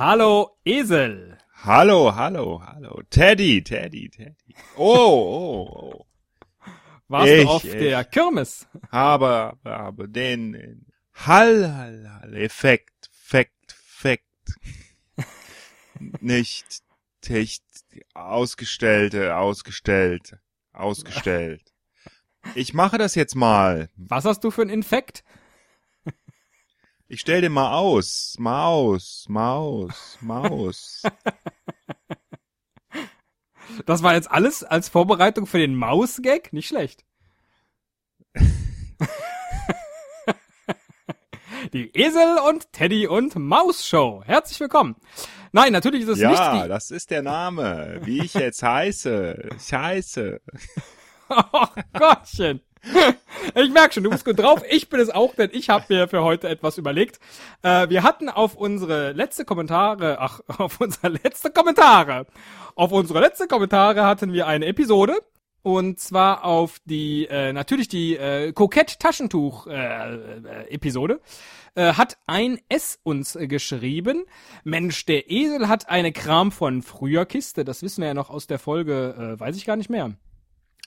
Hallo Esel. Hallo, hallo, hallo. Teddy, Teddy, Teddy. Oh, oh, oh. Warst Ich, du auf ich. der Kirmes? Aber, aber den, Hall, Hall, Hall, Effekt, Fekt, Fekt. Nicht, nicht, ausgestellte, ausgestellt, ausgestellt. Ich mache das jetzt mal. Was hast du für ein Infekt? Ich stell den mal aus. Maus, Maus, Maus. Das war jetzt alles als Vorbereitung für den Maus-Gag? Nicht schlecht. Die Esel und Teddy und Maus Show. Herzlich willkommen. Nein, natürlich ist es ja, nicht die. das ist der Name. Wie ich jetzt heiße. Scheiße. Oh Gottchen. Ich merk schon, du bist gut drauf. Ich bin es auch, denn ich habe mir für heute etwas überlegt. Äh, wir hatten auf unsere letzte Kommentare, ach, auf unsere letzte Kommentare, auf unsere letzte Kommentare hatten wir eine Episode. Und zwar auf die, äh, natürlich die äh, Kokett-Taschentuch-Episode. Äh, Episode. äh, hat ein S uns äh, geschrieben. Mensch, der Esel hat eine Kram von früher Kiste. Das wissen wir ja noch aus der Folge, äh, weiß ich gar nicht mehr,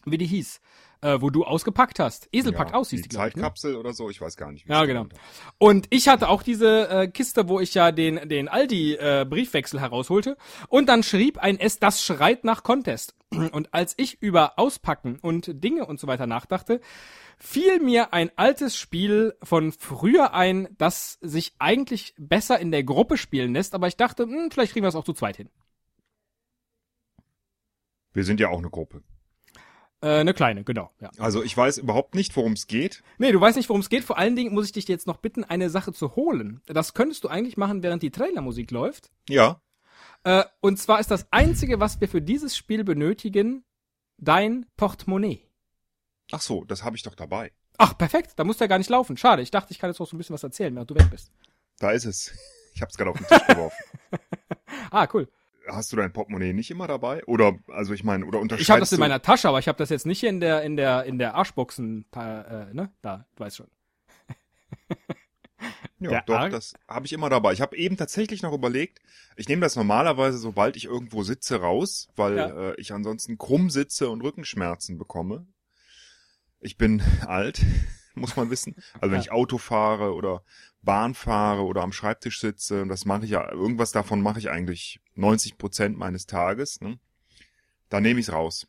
wie die hieß. Äh, wo du ausgepackt hast. Esel packt aus, hieß die die, ich, ne? Zeitkapsel oder so, ich weiß gar nicht. wie Ja, genau. Und ich hatte auch diese äh, Kiste, wo ich ja den, den Aldi-Briefwechsel herausholte. Und dann schrieb ein S, das schreit nach Contest. Und als ich über Auspacken und Dinge und so weiter nachdachte, fiel mir ein altes Spiel von früher ein, das sich eigentlich besser in der Gruppe spielen lässt. Aber ich dachte, hm, vielleicht kriegen wir es auch zu zweit hin. Wir sind ja auch eine Gruppe. Äh, eine kleine, genau. Ja. Also ich weiß überhaupt nicht, worum es geht. Nee, du weißt nicht, worum es geht. Vor allen Dingen muss ich dich jetzt noch bitten, eine Sache zu holen. Das könntest du eigentlich machen, während die Trailermusik läuft. Ja. Äh, und zwar ist das Einzige, was wir für dieses Spiel benötigen, dein Portemonnaie. Ach so, das habe ich doch dabei. Ach, perfekt, da musst du ja gar nicht laufen. Schade, ich dachte, ich kann jetzt noch so ein bisschen was erzählen, während du weg bist. Da ist es. Ich habe es gerade auf den Tisch geworfen. Ah, cool. Hast du dein Portemonnaie nicht immer dabei? Oder, also ich meine, oder unterscheidest Ich habe das in meiner Tasche, aber ich habe das jetzt nicht hier in der in der in der Arschboxen, äh, ne? Da, du weißt schon. Ja, Der doch, Arg- das habe ich immer dabei. Ich habe eben tatsächlich noch überlegt, ich nehme das normalerweise, sobald ich irgendwo sitze, raus, weil Ja. äh, ich ansonsten krumm sitze und Rückenschmerzen bekomme. Ich bin alt, muss man wissen. Also wenn Ja. ich Auto fahre oder Bahn fahre oder am Schreibtisch sitze, und das mache ich ja, irgendwas davon mache ich eigentlich 90 Prozent meines Tages, ne? Dann nehme ich es raus.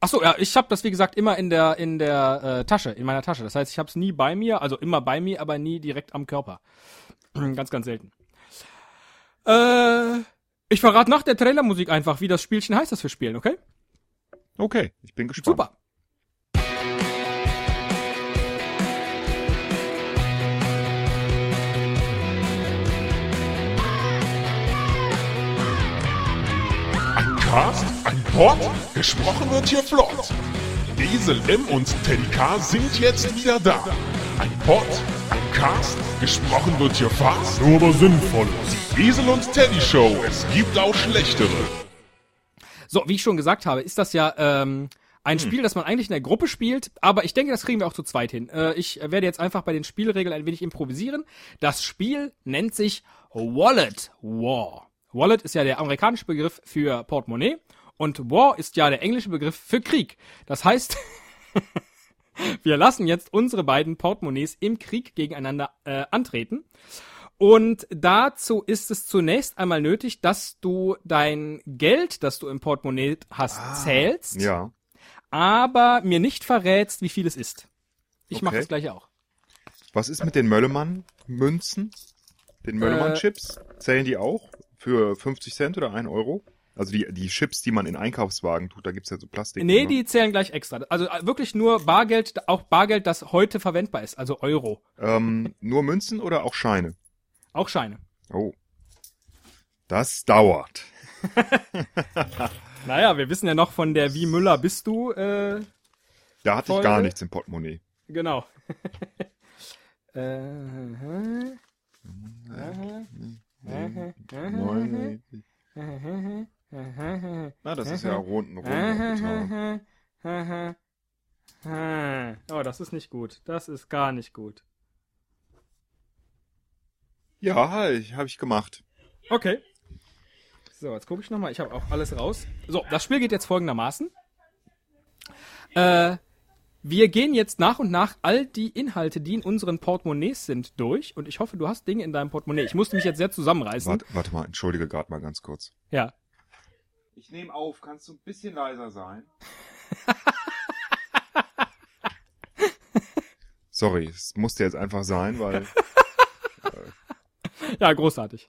Ach so, ja, ich habe das wie gesagt immer in der in der äh, Tasche, in meiner Tasche. Das heißt, ich habe es nie bei mir, also immer bei mir, aber nie direkt am Körper. ganz ganz selten. Äh, ich verrate nach der Trailermusik einfach, wie das Spielchen heißt, das wir spielen, okay? Okay, ich bin gespannt. Super. Ein Cast, ein Pod, gesprochen wird hier flott. Esel M und Teddy K sind jetzt wieder da. Ein Pod, ein Cast, gesprochen wird hier fast, nur aber sinnvoll. Die Esel und Teddy Show, es gibt auch schlechtere. So, wie ich schon gesagt habe, ist das ja ähm, ein Spiel, das man eigentlich in der Gruppe spielt, aber ich denke, das kriegen wir auch zu zweit hin. Äh, ich werde jetzt einfach bei den Spielregeln ein wenig improvisieren. Das Spiel nennt sich Wallet War. Wallet ist ja der amerikanische Begriff für Portemonnaie und War ist ja der englische Begriff für Krieg. Das heißt, wir lassen jetzt unsere beiden Portemonnaies im Krieg gegeneinander äh, antreten. Und dazu ist es zunächst einmal nötig, dass du dein Geld, das du im Portemonnaie hast, zählst, Ja. aber mir nicht verrätst, wie viel es ist. Ich mache Okay. das gleiche auch. Was ist mit den Möllemann-Münzen? Den Möllemann-Chips? Zählen die auch? Für 50 Cent oder 1 Euro? Also die, die Chips, die man in Einkaufswagen tut, da gibt's ja so Plastik. Nee, ne? die zählen gleich extra. Also äh, wirklich nur Bargeld, auch Bargeld, das heute verwendbar ist, also Euro. Ähm, nur Münzen oder auch Scheine? Auch Scheine. Oh. Das dauert. Naja, wir wissen ja noch von der Wie Müller bist du, äh, Da hatte ich Folge? gar nichts im Portemonnaie. genau. äh, Neun. Na, das ist ja rund ein runder Betrag. Oh, das ist nicht gut. Das ist gar nicht gut. Ja, ich, habe ich gemacht. Okay. So, jetzt gucke ich nochmal. Ich habe auch alles raus. So, das Spiel geht jetzt folgendermaßen. Äh, wir gehen jetzt nach und nach all die Inhalte, die in unseren Portemonnaies sind, durch. Und ich hoffe, du hast Dinge in deinem Portemonnaie. Ich musste mich jetzt sehr zusammenreißen. Warte, warte mal, entschuldige gerade mal ganz kurz. Ja. Ich nehme auf, kannst du ein bisschen leiser sein? Sorry, es musste jetzt einfach sein, weil Ja, großartig.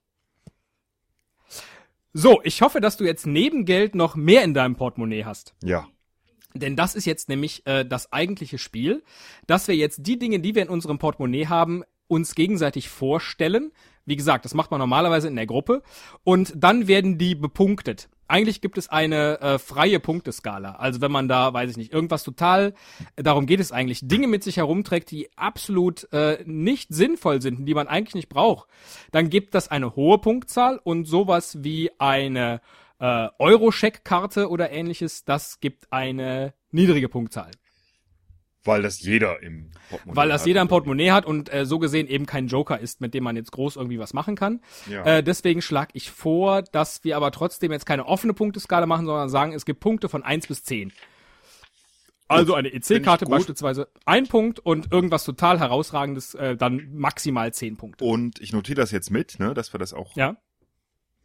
So, ich hoffe, dass du jetzt neben Geld noch mehr in deinem Portemonnaie hast. ja, Denn das ist jetzt nämlich äh, das eigentliche Spiel, dass wir jetzt die Dinge, die wir in unserem Portemonnaie haben, uns gegenseitig vorstellen. Wie gesagt, das macht man normalerweise in der Gruppe. Und dann werden die bepunktet. Eigentlich gibt es eine äh, freie Punkteskala. Also wenn man da, weiß ich nicht, irgendwas total, darum geht es eigentlich, Dinge mit sich herumträgt, die absolut äh, nicht sinnvoll sind, die man eigentlich nicht braucht, dann gibt das eine hohe Punktzahl und sowas wie eine äh, Euro-Scheck-Karte oder ähnliches, das gibt eine niedrige Punktzahl. weil das jeder im Portemonnaie Weil das hat. jeder im Portemonnaie hat und äh, so gesehen eben kein Joker ist, mit dem man jetzt groß irgendwie was machen kann. Ja. Äh, deswegen schlage ich vor, dass wir aber trotzdem jetzt keine offene Punkteskala machen, sondern sagen, es gibt Punkte von 1 bis 10. Also eine EC-Karte beispielsweise ein Punkt und irgendwas total herausragendes äh, dann maximal 10 Punkte. Und ich notiere das jetzt mit, ne, dass wir das auch Ja,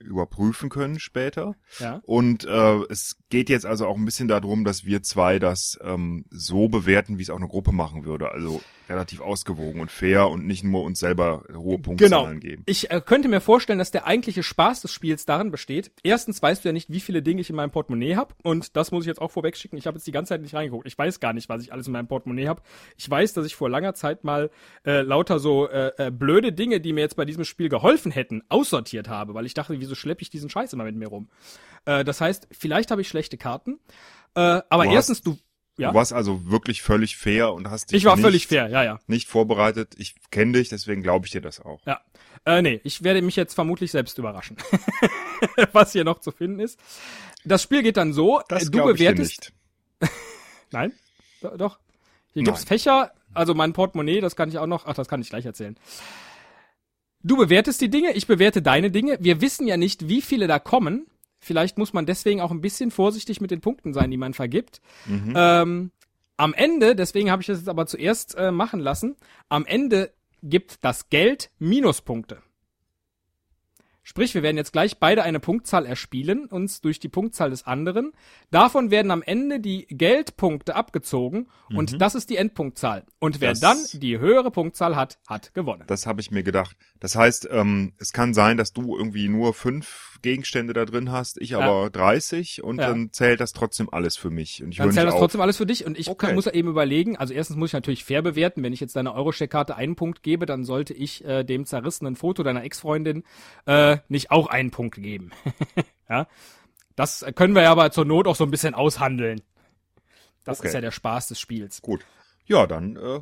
überprüfen können später. ja. Und äh, es geht jetzt also auch ein bisschen darum, dass wir zwei das ähm, so bewerten, wie es auch eine Gruppe machen würde. Also relativ ausgewogen und fair und nicht nur uns selber hohe Genau. Punktzahlen geben. Ich äh, könnte mir vorstellen, dass der eigentliche Spaß des Spiels darin besteht. Erstens weißt du ja nicht, wie viele Dinge ich in meinem Portemonnaie habe. Und das muss ich jetzt auch vorweg schicken. Ich habe jetzt die ganze Zeit nicht reingeguckt. Ich weiß gar nicht, was ich alles in meinem Portemonnaie habe. Ich weiß, dass ich vor langer Zeit mal äh, lauter so äh, äh, blöde Dinge, die mir jetzt bei diesem Spiel geholfen hätten, aussortiert habe, weil ich dachte, wieso schleppe ich diesen Scheiß immer mit mir rum? Äh, das heißt, vielleicht habe ich schlechte Karten. Äh, aber Du hast- erstens, du. Ja, Du warst also wirklich völlig fair und hast dich ich war nicht, völlig fair, ja, ja. nicht vorbereitet. Ich kenne dich, deswegen glaube ich dir das auch. Ja. Äh, nee, ich werde mich jetzt vermutlich selbst überraschen, was hier noch zu finden ist. Das Spiel geht dann so, Das äh, du glaube ich dir bewertest. nicht. Nein? Do- Doch. Hier gibt's Nein. Fächer, also mein Portemonnaie, das kann ich auch noch, ach, das kann ich gleich erzählen. Du bewertest die Dinge, ich bewerte deine Dinge. Wir wissen ja nicht, wie viele da kommen. Vielleicht muss man deswegen auch ein bisschen vorsichtig mit den Punkten sein, die man vergibt. Mhm. Ähm, am Ende, deswegen habe ich das jetzt aber zuerst äh, machen lassen, am Ende gibt das Geld Minuspunkte. Sprich, wir werden jetzt gleich beide eine Punktzahl erspielen, uns durch die Punktzahl des anderen. Davon werden am Ende die Geldpunkte abgezogen und das ist die Endpunktzahl. Und wer Das- dann die höhere Punktzahl hat, hat gewonnen. Das habe ich mir gedacht. Das heißt, ähm, es kann sein, dass du irgendwie nur fünf Gegenstände da drin hast, ich aber 30 und Ja. dann zählt das trotzdem alles für mich. Und ich Dann zählt das auf. trotzdem alles für dich und ich Okay. kann, muss ja eben überlegen, also erstens muss ich natürlich fair bewerten, wenn ich jetzt deiner Eurocheck-Karte einen Punkt gebe, dann sollte ich äh, dem zerrissenen Foto deiner Ex-Freundin äh, nicht auch einen Punkt geben. ja, das können wir ja aber zur Not auch so ein bisschen aushandeln. Das Okay. ist ja der Spaß des Spiels. Gut. Ja, dann äh,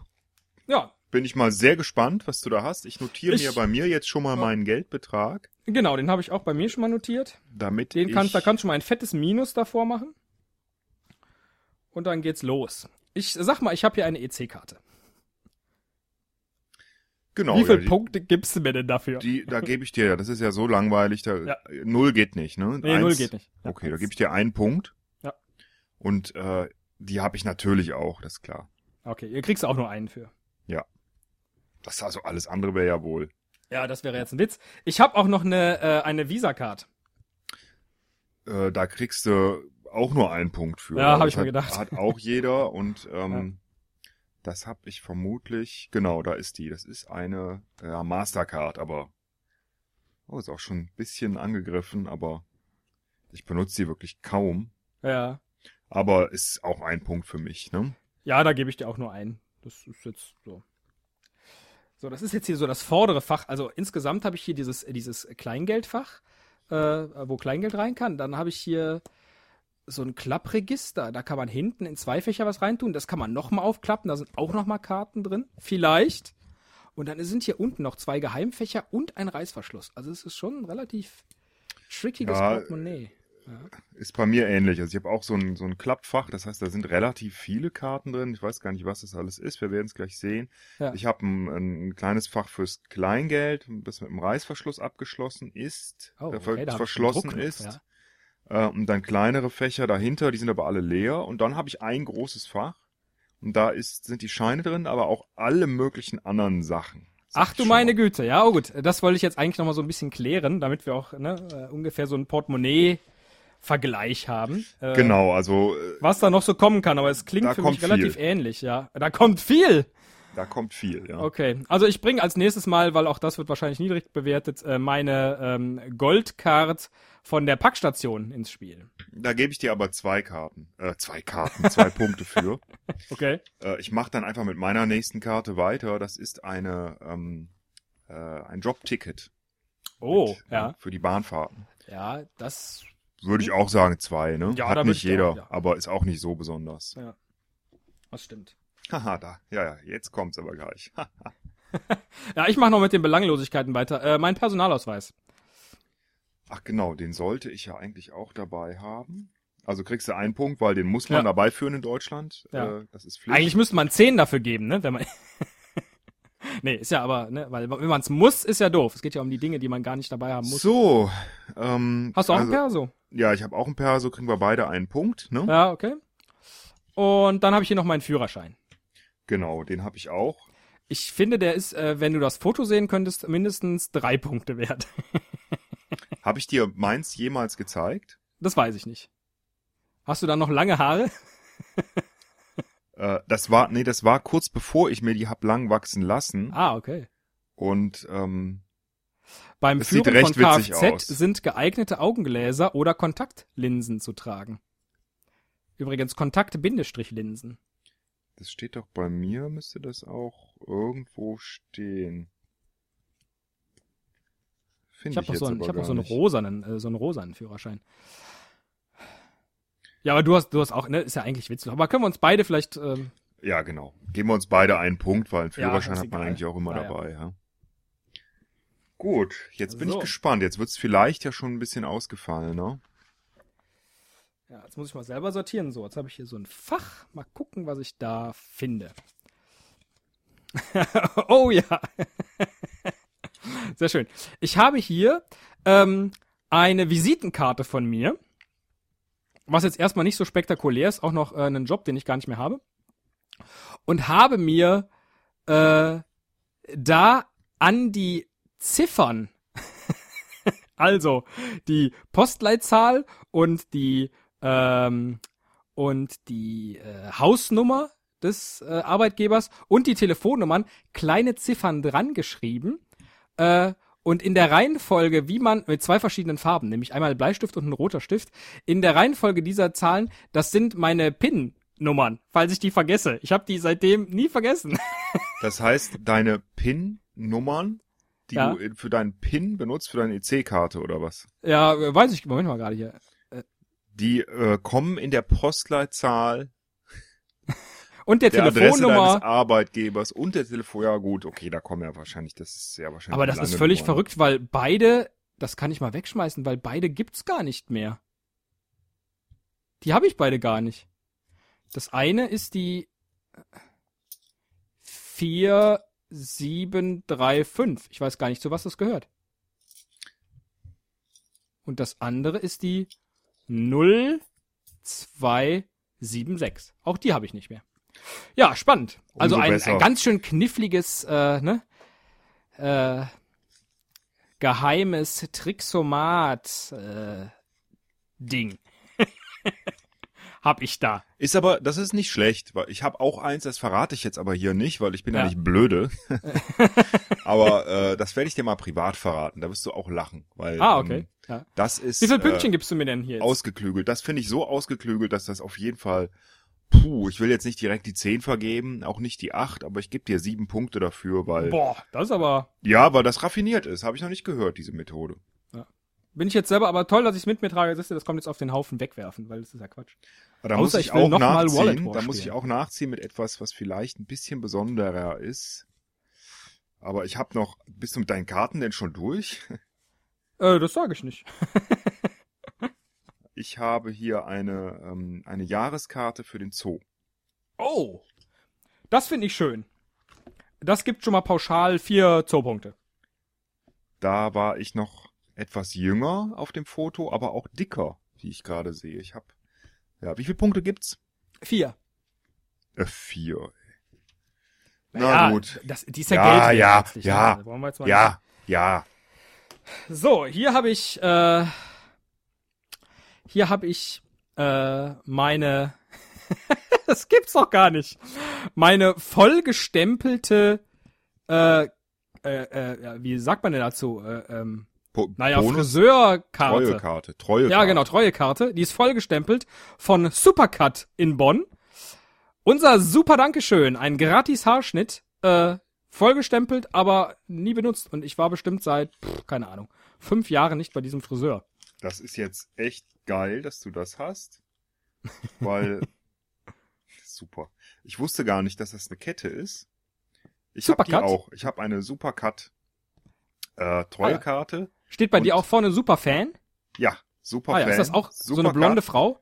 Ja, bin ich mal sehr gespannt, was du da hast. Ich notiere Ich- mir bei mir jetzt schon mal meinen Geldbetrag, genau, den habe ich auch bei mir schon mal notiert. damit Den kannst, da kannst du schon mal ein fettes Minus davor machen. Und dann geht's los. Ich sag mal, ich habe hier eine EC-Karte. genau. Wie viele ja, Punkte gibst du mir denn dafür? Die, da gebe ich dir, ja, das ist ja so langweilig, da Ja. null geht nicht, ne? nee, null geht nicht. Ja. Okay, da gebe ich dir einen Punkt. Ja. Und äh, die habe ich natürlich auch, das ist klar. Okay, ihr kriegst auch nur einen für. Das also alles andere wäre ja wohl. Ja, das wäre jetzt ein Witz. Ich habe auch noch eine, äh, eine Visa-Card. Äh, da kriegst du auch nur einen Punkt für. Ja, hab Das ich mir hat, gedacht. Hat auch jeder und ähm, das habe ich vermutlich, genau, da ist die. Das ist eine ja, Mastercard, aber oh, ist auch schon ein bisschen angegriffen, aber ich benutze die wirklich kaum. Ja. Aber ist auch ein Punkt für mich, ne? Ja, da gebe ich dir auch nur einen. Das ist jetzt so. So, das ist jetzt hier so das vordere Fach. Also insgesamt habe ich hier dieses, dieses Kleingeldfach, äh, wo Kleingeld rein kann. Dann habe ich hier so ein Klappregister. Da kann man hinten in zwei Fächer was reintun. Das kann man nochmal aufklappen. Da sind auch nochmal Karten drin. Vielleicht. Und dann sind hier unten noch zwei Geheimfächer und ein Reißverschluss. Also es ist schon ein relativ trickiges Ja, Portemonnaie. Ist bei mir ähnlich. Also ich habe auch so ein, so ein Klappfach, das heißt, da sind relativ viele Karten drin. Ich weiß gar nicht, was das alles ist. Wir werden es gleich sehen. Ja. Ich habe ein, ein kleines Fach fürs Kleingeld, das mit einem Reißverschluss abgeschlossen ist, Oh, okay, ver- da verschlossen ist. ja. Äh, und dann kleinere Fächer dahinter, die sind aber alle leer. Und dann habe ich ein großes Fach. Und da ist, sind die Scheine drin, aber auch alle möglichen anderen Sachen. Ach du meine. Güte, ja, oh gut. Das wollte ich jetzt eigentlich nochmal so ein bisschen klären, damit wir auch ne, äh, ungefähr so ein Portemonnaie-Vergleich haben. Äh, Genau, also äh, Was da noch so kommen kann, aber es klingt für mich relativ viel. ähnlich, ja. Da kommt viel! da kommt viel, ja. Okay, also ich bringe als nächstes Mal, weil auch das wird wahrscheinlich niedrig bewertet, äh, meine ähm, Goldcard von der Packstation ins Spiel. Da gebe ich dir aber zwei Karten. Äh, zwei Karten, zwei Punkte für. Okay. Äh, ich mache dann einfach mit meiner nächsten Karte weiter. Das ist eine ähm, äh, ein Jobticket Oh, mit, äh, ja. für die Bahnfahrten. Ja, das. Würde ich auch sagen zwei, ne? Ja, Hat nicht ich jeder, auch, ja. aber ist auch nicht so besonders. Das stimmt. Haha, da. Ja, ja, jetzt kommt's aber gleich. Ja, ich mache noch mit den Belanglosigkeiten weiter. Äh, mein Personalausweis. Ach genau, den sollte ich ja eigentlich auch dabei haben. Also kriegst du einen Punkt, weil den muss man Ja. dabei führen in Deutschland. Ja. Äh, das ist Pflicht. Eigentlich müsste man 10 dafür geben, ne? Wenn man. nee, ist ja aber, ne, weil wenn man es muss, ist ja doof. Es geht ja um die Dinge, die man gar nicht dabei haben muss. So, ähm, Hast du auch also, ein Perso? Ja, ich habe auch ein Perso, kriegen wir beide einen Punkt, ne? Ja, okay. Und dann habe ich hier noch meinen Führerschein. Genau, den habe ich auch. Ich finde, der ist, äh, wenn du das Foto sehen könntest, mindestens drei Punkte wert. Habe ich dir meins jemals gezeigt? Das weiß ich nicht. Hast du dann noch lange Haare? Äh, das war, nee, das war kurz bevor ich mir die hab lang wachsen lassen. Ah, okay. Und ähm, Beim sieht Führen von Kfz sind geeignete Augengläser oder Kontaktlinsen zu tragen. Übrigens Kontakt-Linsen. das steht doch bei mir, müsste das auch irgendwo stehen. Finde Ich habe noch so einen, ich hab noch so einen rosanen, äh, so einen rosanen Führerschein. Ja, aber du hast, du hast auch, ne, ist ja eigentlich witzig. Aber können wir uns beide vielleicht, ähm, Ja, genau. Geben wir uns beide einen Punkt, weil einen Ja, Führerschein ist hat man eigentlich auch immer ja. dabei, ja. Gut, jetzt bin So. ich gespannt. Jetzt wird's vielleicht ja schon ein bisschen ausgefallen, ne? ja, jetzt muss ich mal selber sortieren. So, jetzt habe ich hier so ein Fach. Mal gucken, was ich da finde. oh ja. Sehr schön. Ich habe hier ähm, eine Visitenkarte von mir. Was jetzt erstmal nicht so spektakulär ist, auch noch äh, einen Job, den ich gar nicht mehr habe. Und habe mir äh, da an die Ziffern, also die Postleitzahl und die ähm, und die äh, Hausnummer des äh, Arbeitgebers und die Telefonnummern kleine Ziffern dran geschrieben äh, und in der Reihenfolge, wie man mit zwei verschiedenen Farben, nämlich einmal Bleistift und ein roter Stift, in der Reihenfolge dieser Zahlen, das sind meine PIN-Nummern, falls ich die vergesse. Ich habe die seitdem nie vergessen. Das heißt, deine PIN-Nummern, die Ja. du für deinen PIN benutzt, für deine EC-Karte oder was? ja, äh, weiß ich, Moment mal gerade hier. Die äh, kommen in der Postleitzahl Und der, der Adresse deines Telefonnummer. Arbeitgebers und der Telefon. Ja gut, okay, da kommen ja wahrscheinlich, das ist sehr wahrscheinlich. Aber das ist völlig Nummern. verrückt, weil beide, das kann ich mal wegschmeißen, weil beide gibt's gar nicht mehr. Die habe ich beide gar nicht. Das eine ist die 4735. Ich weiß gar nicht, zu was das gehört. Und das andere ist die 0276. Auch die habe ich nicht mehr. Ja, spannend. Also ein, ein ganz schön kniffliges, äh, ne? Äh, geheimes Trixomat äh, Ding. Hab ich da. Ist aber, das ist nicht schlecht, weil ich habe auch eins, das verrate ich jetzt aber hier nicht, weil ich bin ja, Ja. nicht blöde. aber äh, das werde ich dir mal privat verraten, da wirst du auch lachen, weil Ah, okay. ähm, Ja. das ist Wie viele Pünktchen äh, gibst du mir denn hier jetzt? ausgeklügelt. Das finde ich so ausgeklügelt, dass das auf jeden Fall Puh, ich will jetzt nicht direkt die 10 vergeben, auch nicht die 8, aber ich gebe dir sieben Punkte dafür, weil Boah, das ist aber. ja, weil das raffiniert ist, habe ich noch nicht gehört, diese Methode. Bin ich jetzt selber, aber toll, dass ich es mit mir trage. Siehst du, das kommt jetzt auf den Haufen wegwerfen, weil das ist ja Quatsch. Aber da Außer muss ich, ich auch nachziehen. Da muss ich auch nachziehen mit etwas, was vielleicht ein bisschen besonderer ist. Aber ich habe noch. Bist du mit deinen Karten denn schon durch? Äh, das sage ich nicht. ich habe hier eine, ähm, eine Jahreskarte für den Zoo. Oh. Das finde ich schön. Das gibt schon mal pauschal vier Zoopunkte. Da war ich noch etwas jünger auf dem Foto, aber auch dicker, wie ich gerade sehe. Ich habe, ja, wie viele Punkte gibt's? Vier. Äh, vier. Na Naja, gut. Das, die ist ja, Ja, Geld wert ja, ne? ja, Also wollen wir jetzt mal Ja, ja. So, hier habe ich, äh, hier habe ich äh, meine, das gibt's doch gar nicht, meine vollgestempelte, äh, äh, äh, ja, wie sagt man denn dazu? Äh, ähm, Po naja, Bonus, Friseurkarte. Treuekarte, Treuekarte. Ja, genau, Treuekarte. Die ist vollgestempelt von Supercut in Bonn. Unser super Dankeschön, ein gratis Haarschnitt, äh, vollgestempelt, aber nie benutzt. Und ich war bestimmt seit, pff, keine Ahnung, fünf Jahren nicht bei diesem Friseur. Das ist jetzt echt geil, dass du das hast, weil super. Ich wusste gar nicht, dass das eine Kette ist. Ich habe die Supercut? auch. Ich habe eine Supercut äh, Treuekarte. Steht bei Und- dir auch vorne Superfan? Ja, super Ah ja, ist das auch so eine blonde Frau?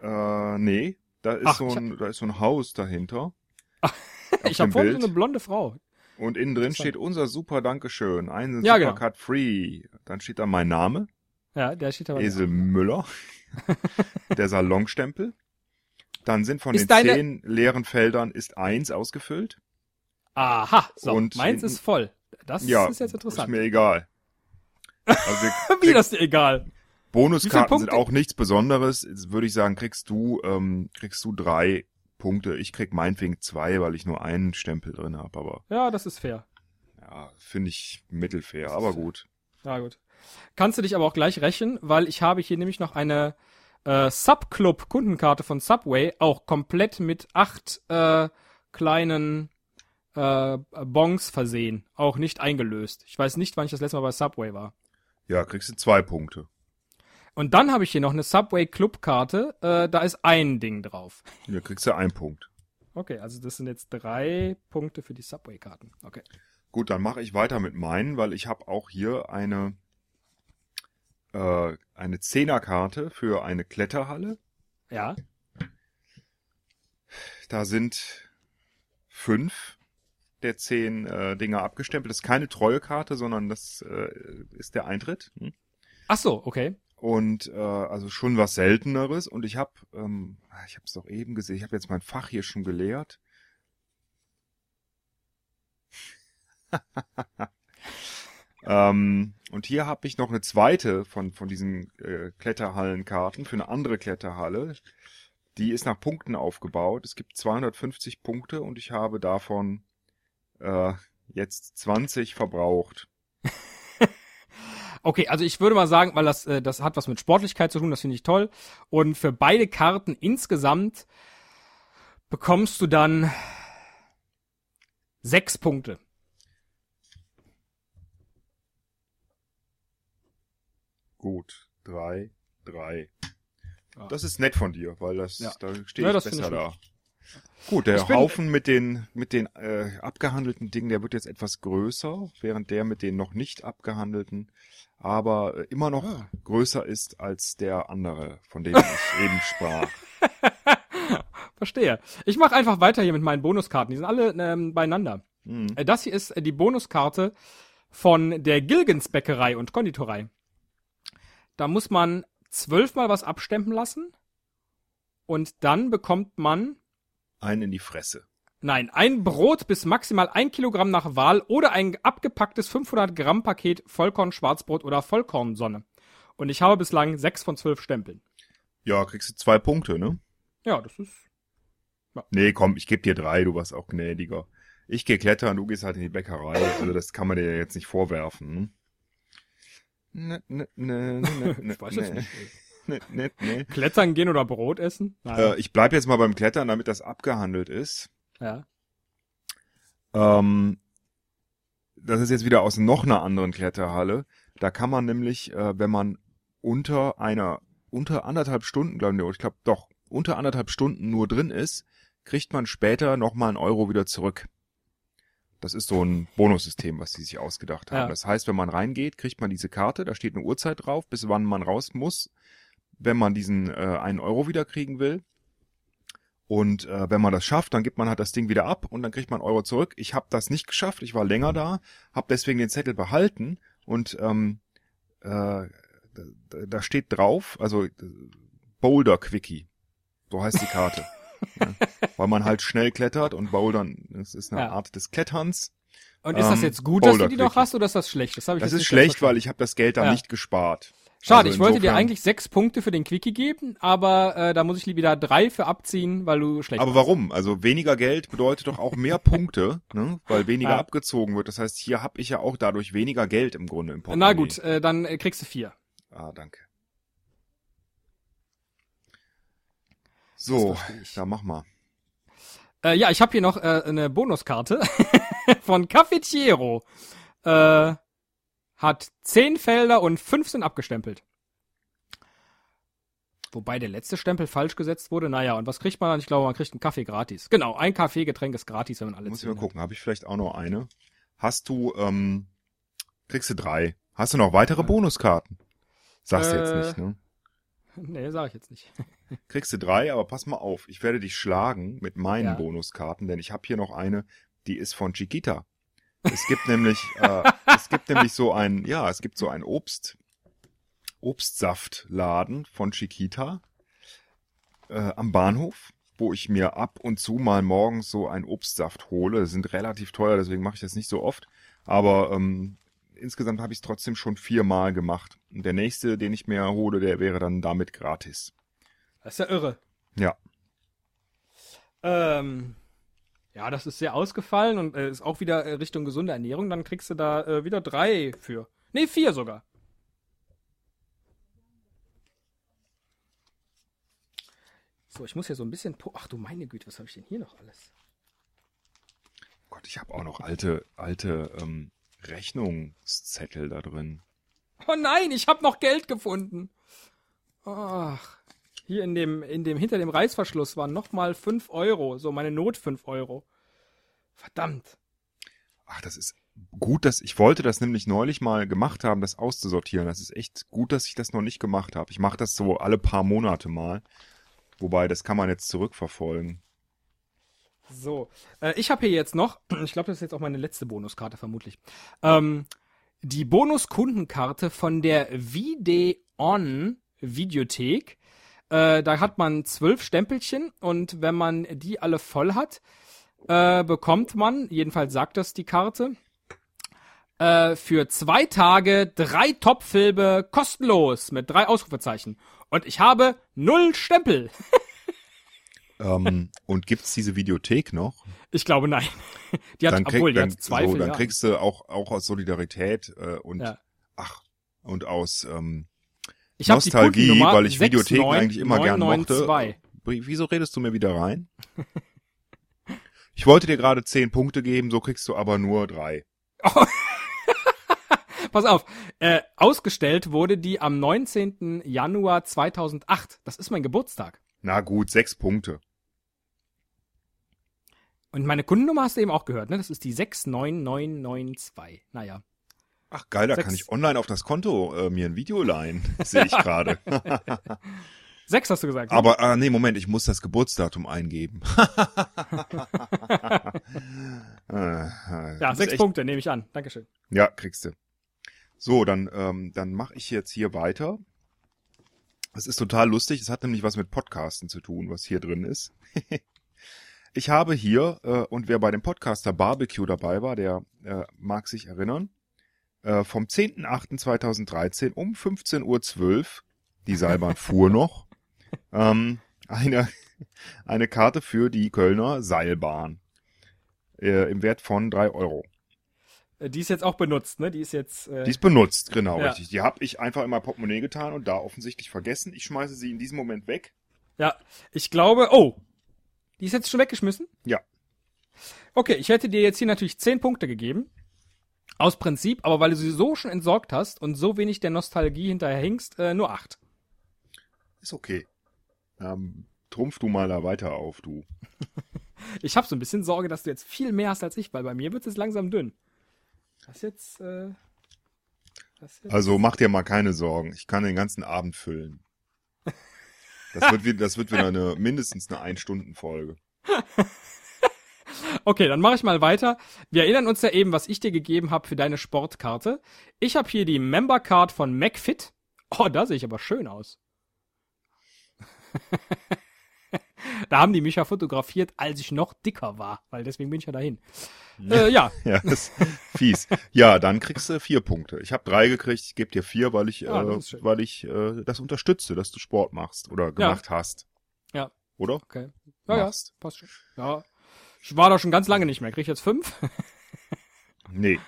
Äh, nee, da ist Ach, so ein, da ist so ein Haus dahinter. Auf Ich habe vorne so eine blonde Frau. Und innen drin steht unser super Dankeschön. Ein Ja, genau. Supercut Free. Dann steht da mein Name, Ja, der steht aber. Esel Müller, der Salonstempel. Dann sind von Ist den deine- zehn leeren Feldern ist eins ausgefüllt. Aha, so, Und meins hinten- ist voll. Das ja, ist jetzt interessant. ist mir egal. Also Wie, das ist dir egal? Bonuskarten sind auch nichts Besonderes. Jetzt würde ich sagen, kriegst du, ähm, kriegst du drei Punkte. Ich krieg meinetwegen zwei, weil ich nur einen Stempel drin habe. Aber Ja, das ist fair. ja, finde ich mittelfair. Aber fair. gut. Ja, gut. Kannst du dich aber auch gleich rächen, weil ich habe hier nämlich noch eine äh, Subclub-Kundenkarte von Subway, auch komplett mit acht äh, kleinen äh, Bons versehen, auch nicht eingelöst. Ich weiß nicht, wann ich das letzte Mal bei Subway war. Ja, kriegst du zwei Punkte. Und dann habe ich hier noch eine Subway Clubkarte, äh, da ist ein Ding drauf. Ja, kriegst du einen Punkt. Okay, also das sind jetzt drei Punkte für die Subway-Karten. Okay. Gut, dann mache ich weiter mit meinen, weil ich habe auch hier eine äh, eine Zehnerkarte für eine Kletterhalle. Ja. Da sind fünf der zehn äh, Dinger abgestempelt. Das ist keine Treuekarte, sondern das äh, ist der Eintritt. Hm? Ach so, okay. Und äh, also schon was Selteneres. Und ich habe, ähm, ich habe es doch eben gesehen, ich habe jetzt mein Fach hier schon gelehrt. ähm, und hier habe ich noch eine zweite von, von diesen äh, Kletterhallenkarten für eine andere Kletterhalle. Die ist nach Punkten aufgebaut. Es gibt 250 Punkte und ich habe davon äh, jetzt 20 verbraucht. Okay, also ich würde mal sagen, weil das, äh, das hat was mit Sportlichkeit zu tun, das finde ich toll. Und für beide Karten insgesamt bekommst du dann sechs Punkte. Gut, drei, drei. Ja. Das ist nett von dir, weil das Ja. da stehe Ja, besser da. Gut, der bin- Haufen mit den mit den äh, abgehandelten Dingen, der wird jetzt etwas größer, während der mit den noch nicht abgehandelten aber äh, immer noch Ah. größer ist als der andere, von dem ich eben sprach. Verstehe. Ich mache einfach weiter hier mit meinen Bonuskarten. Die sind alle ähm, beieinander. Hm. Äh, Das hier ist äh, die Bonuskarte von der Gilgens Bäckerei und Konditorei. Da muss man zwölfmal was abstempen lassen und dann bekommt man Einen in die Fresse. Nein, ein Brot bis maximal ein Kilogramm nach Wahl oder ein abgepacktes 500 Gramm Paket Vollkorn Schwarzbrot oder Vollkornsonne. Und ich habe bislang sechs von zwölf Stempeln. Ja, kriegst du zwei Punkte, ne? Ja, das ist. Nee, komm, ich geb dir drei, du warst auch gnädiger. Ich geh klettern, du gehst halt in die Bäckerei. Also das kann man dir jetzt nicht vorwerfen. Ne, ne, ne, ne, ne, Ich weiß ne, nicht. Ne, ne, ne. Klettern gehen oder Brot essen? Äh, ich bleib jetzt mal beim Klettern, damit das abgehandelt ist. ja. Ähm, das ist jetzt wieder aus noch einer anderen Kletterhalle. Da kann man nämlich, äh, wenn man unter einer, unter anderthalb Stunden, glaube ich, ich glaube doch, unter anderthalb Stunden nur drin ist, kriegt man später nochmal einen Euro wieder zurück. Das ist so ein Bonussystem, was die sich ausgedacht haben. Ja. Das heißt, wenn man reingeht, kriegt man diese Karte, da steht eine Uhrzeit drauf, bis wann man raus muss. Wenn man diesen äh, einen Euro wiederkriegen will. Und äh, wenn man das schafft, dann gibt man halt das Ding wieder ab und dann kriegt man Euro zurück. Ich habe das nicht geschafft, ich war länger da, habe deswegen den Zettel behalten und ähm, äh, da, da steht drauf, also Boulder Quickie, so heißt die Karte. ja, weil man halt schnell klettert und Bouldern, das ist eine Ja. Art des Kletterns. Und ist das Ähm, jetzt gut, dass du die noch hast oder ist das schlecht? Das, hab ich Das ist schlecht, weil ich habe das Geld da Ja. nicht gespart. Schade, Also ich wollte dir eigentlich sechs Punkte für den Quickie geben, aber äh, da muss ich wieder drei für abziehen, weil du schlecht Aber warst. warum? Also weniger Geld bedeutet doch auch mehr Punkte, ne? weil weniger Ja. abgezogen wird. Das heißt, hier habe ich ja auch dadurch weniger Geld im Grunde im Portemonnaie. Na gut, äh, dann äh, kriegst du vier. Ah, danke. So, da mach mal. Äh, ja, ich habe hier noch äh, eine Bonuskarte von Cafetiero. Äh, hat zehn Felder und fünf sind abgestempelt. Wobei der letzte Stempel falsch gesetzt wurde. Naja, und was kriegt man dann? Ich glaube, man kriegt einen Kaffee gratis. Genau, ein Kaffeegetränk ist gratis, wenn man alle Muss ich mal gucken. Habe ich vielleicht auch noch eine? Hast du, ähm, kriegst du drei. Hast du noch weitere Bonuskarten? Sagst du Äh. jetzt nicht, ne? Nee, sag ich jetzt nicht. Kriegst du drei, aber pass mal auf. Ich werde dich schlagen mit meinen Ja. Bonuskarten, denn ich habe hier noch eine, die ist von Chiquita. Es gibt nämlich, äh, es gibt nämlich so ein, ja, es gibt so ein Obst, Obstsaftladen von Chiquita äh, am Bahnhof, wo ich mir ab und zu mal morgens so einen Obstsaft hole. Die sind relativ teuer, deswegen mache ich das nicht so oft. Aber ähm, insgesamt habe ich es trotzdem schon viermal gemacht. Und der nächste, den ich mir hole, der wäre dann damit gratis. Das ist ja irre. Ja. Ähm, ja, das ist sehr ausgefallen und äh, ist auch wieder äh, Richtung gesunde Ernährung. Dann kriegst du da äh, wieder drei für. Nee, vier sogar. So, ich muss hier so ein bisschen. po- Ach du meine Güte, was habe ich denn hier noch alles? Gott, ich habe auch noch alte, alte ähm, Rechnungszettel da drin. Oh nein, ich habe noch Geld gefunden. Ach, hier in dem, in dem, hinter dem Reißverschluss waren nochmal fünf Euro. So, meine Not fünf Euro. Verdammt. Ach, das ist gut, dass ich wollte das nämlich neulich mal gemacht haben, das auszusortieren. Das ist echt gut, dass ich das noch nicht gemacht habe. Ich mache das so alle paar Monate mal. Wobei, das kann man jetzt zurückverfolgen. So, äh, ich habe hier jetzt noch, ich glaube, das ist jetzt auch meine letzte Bonuskarte vermutlich. Ähm, die Bonuskundenkarte von der Videon Videothek. Äh, da hat man zwölf Stempelchen und wenn man die alle voll hat, äh, bekommt man, jedenfalls sagt das die Karte, äh, für zwei Tage drei Top-Filme kostenlos mit drei Ausrufezeichen. Und ich habe null Stempel. Ähm, und gibt's diese Videothek noch? Ich glaube nein. Die hat, dann, krieg, obwohl, die dann, hat zwei so, dann Filialen. kriegst du auch, auch aus Solidarität äh, und Ja. ach und aus ähm, Ich Nostalgie, weil ich Videotheken eigentlich immer gern mochte. 69992. Wie- Wieso redest du mir wieder rein? Ich wollte dir gerade zehn Punkte geben, so kriegst du aber nur drei. Pass auf, äh, ausgestellt wurde die am 19. Januar 2008. Das ist mein Geburtstag. Na gut, sechs Punkte. Und meine Kundennummer hast du eben auch gehört, ne? Das ist die 69992. Naja. Ach geil, da kann ich online auf das Konto äh, mir ein Video leihen, sehe ich gerade. Sechs hast du gesagt. ne? Aber ah, nee, Moment, ich muss das Geburtsdatum eingeben. Ja, sechs echt- Punkte, nehme ich an. Dankeschön. Ja, kriegst du. So, dann, ähm, dann mache ich jetzt hier weiter. Es ist total lustig. Es hat nämlich was mit Podcasten zu tun, was hier drin ist. ich habe hier, äh, und wer bei dem Podcaster Barbecue dabei war, der äh, mag sich erinnern, äh, vom 10.08.2013 um 15.12 Uhr, die Seilbahn fuhr noch, ähm, eine, eine Karte für die Kölner Seilbahn äh, im Wert von drei Euro. Äh, Die ist jetzt auch benutzt, ne? Die ist jetzt. Äh, Die ist benutzt, genau, Ja. richtig. Die habe ich einfach in mein Portemonnaie getan und da offensichtlich vergessen. Ich schmeiße sie in diesem Moment weg. ja, ich glaube. Oh, die ist jetzt schon weggeschmissen? Ja. Okay, ich hätte dir jetzt hier natürlich zehn Punkte gegeben. Aus Prinzip, aber weil du sie so schon entsorgt hast und so wenig der Nostalgie hinterher hinkst, äh, nur acht. Ist okay. Ähm, trumpf du mal da weiter auf, du. Ich habe so ein bisschen Sorge, dass du jetzt viel mehr hast als ich, weil bei mir wird es langsam dünn. Das jetzt, äh, das jetzt. Also mach dir mal keine Sorgen. Ich kann den ganzen Abend füllen. Das wird, wieder, das wird wieder eine, mindestens eine Ein-Stunden-Folge. Okay, dann mache ich mal weiter. Wir erinnern uns ja eben, was ich dir gegeben habe für deine Sportkarte. Ich habe hier die Member Card von McFit. Oh, da sehe ich aber schön aus. da haben die mich ja fotografiert, als ich noch dicker war, weil deswegen bin ich ja dahin. Äh, ja. Ja, das ist fies. Ja, dann kriegst du vier Punkte. Ich habe drei gekriegt, ich gebe dir vier, weil ich, Ah, das äh, weil ich äh, das unterstütze, dass du Sport machst oder gemacht hast. Ja. Oder? Okay. Ja, ja, passt schon. Ja. Ich war da schon ganz lange nicht mehr. Krieg ich jetzt fünf? Nee.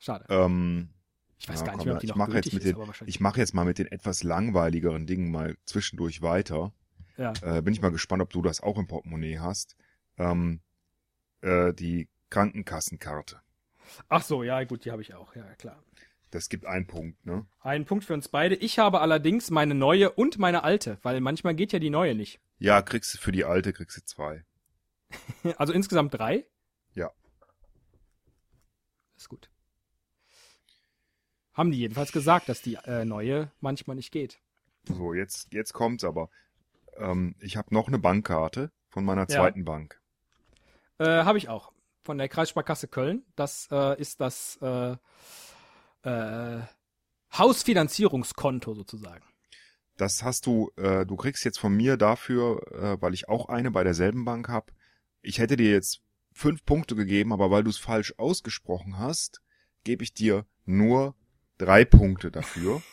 Schade. Ähm, Ich weiß ja, gar nicht komm, mehr, ob die ich noch jetzt mit ist, den, ich mache jetzt mal mit den etwas langweiligeren Dingen mal zwischendurch weiter. Ja. Äh, bin ich mal gespannt, ob du das auch im Portemonnaie hast. Ähm, äh, die Krankenkassenkarte. Ach so, ja, gut, die habe ich auch. Ja, klar. Das gibt einen Punkt, ne? Ein Punkt für uns beide. Ich habe allerdings meine neue und meine alte, weil manchmal geht ja die neue nicht. Ja, kriegst du für die alte, kriegst du zwei. Also insgesamt drei? Ja. Ist gut. Haben die jedenfalls gesagt, dass die äh, neue manchmal nicht geht. So, jetzt, jetzt kommt's aber. Ähm, ich habe noch eine Bankkarte von meiner Ja. zweiten Bank. Äh, habe ich auch. Von der Kreissparkasse Köln. Das äh, ist das äh, äh, Hausfinanzierungskonto sozusagen. Das hast du, äh, du kriegst jetzt von mir dafür, weil ich auch eine bei derselben Bank hab. Ich hätte dir jetzt fünf Punkte gegeben, aber weil du es falsch ausgesprochen hast, gebe ich dir nur drei Punkte dafür.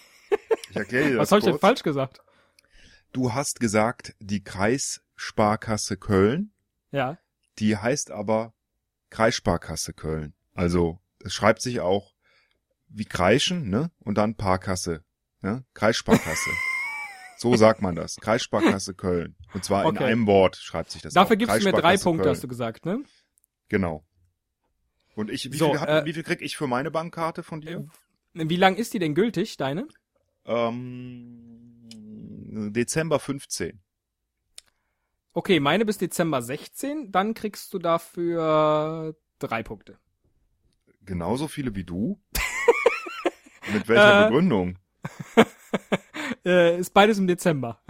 Ich erkläre dir das Was habe ich denn falsch gesagt? Du hast gesagt, die Kreissparkasse Köln, Ja. die heißt aber Kreissparkasse Köln. Also, es schreibt sich auch wie Kreischen, ne? Und dann Parkasse, ne? Kreissparkasse. so sagt man das. Kreissparkasse Köln. Und zwar in Okay. einem Wort schreibt sich das. Dafür gibst du mir drei Punkte, Köln. hast du gesagt, ne? Genau. Und ich, wie, So, viel, hab, äh, wie viel krieg ich für meine Bankkarte von dir? Wie lang ist die denn gültig, deine? Ähm, Dezember 15. Okay, meine bis Dezember 16, dann kriegst du dafür drei Punkte. Genauso viele wie du? Mit welcher Äh, Begründung? Äh, ist beides im Dezember.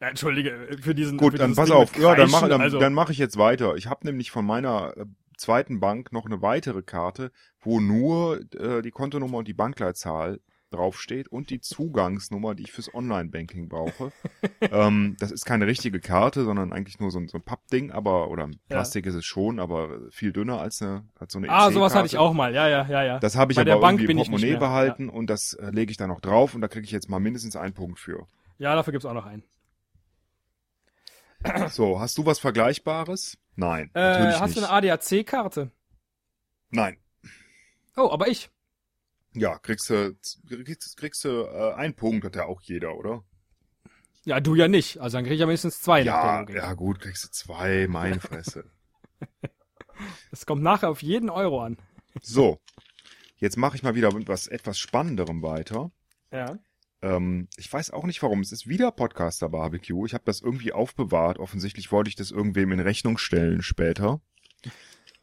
ja, Entschuldige, für diesen. Gut, für dann pass Ding auf. Ja, dann mache dann, also, dann mach ich jetzt weiter. Ich habe nämlich von meiner äh, zweiten Bank noch eine weitere Karte, wo nur äh, die Kontonummer und die Bankleitzahl draufsteht und die Zugangsnummer, die ich fürs Online-Banking brauche. ähm, das ist keine richtige Karte, sondern eigentlich nur so ein, so ein Pappding, aber oder Plastik ist es schon, aber viel dünner als eine als so eine Ah, sowas hatte ich auch mal. Ja, ja, ja, ja. Das habe ich Bei der aber Bank irgendwie im Portemonnaie behalten und das äh, lege ich da noch drauf und da kriege ich jetzt mal mindestens einen Punkt für. Ja, dafür gibt's auch noch einen. So, hast du was Vergleichbares? Nein, Äh, hast nicht. du eine ADAC-Karte? Nein. Oh, aber ich. Ja, kriegst du, kriegst, kriegst du äh, einen Punkt, hat ja auch jeder, oder? Ja, du ja nicht. Also dann krieg ich ja mindestens zwei Ja, ja gut, kriegst du zwei, meine Fresse. Das kommt nachher auf jeden Euro an. so, jetzt mache ich mal wieder mit was etwas Spannenderem weiter. Ja. Ähm, ich weiß auch nicht warum, es ist wieder Podcaster Barbecue. Ich habe das irgendwie aufbewahrt. Offensichtlich wollte ich das irgendwem in Rechnung stellen später.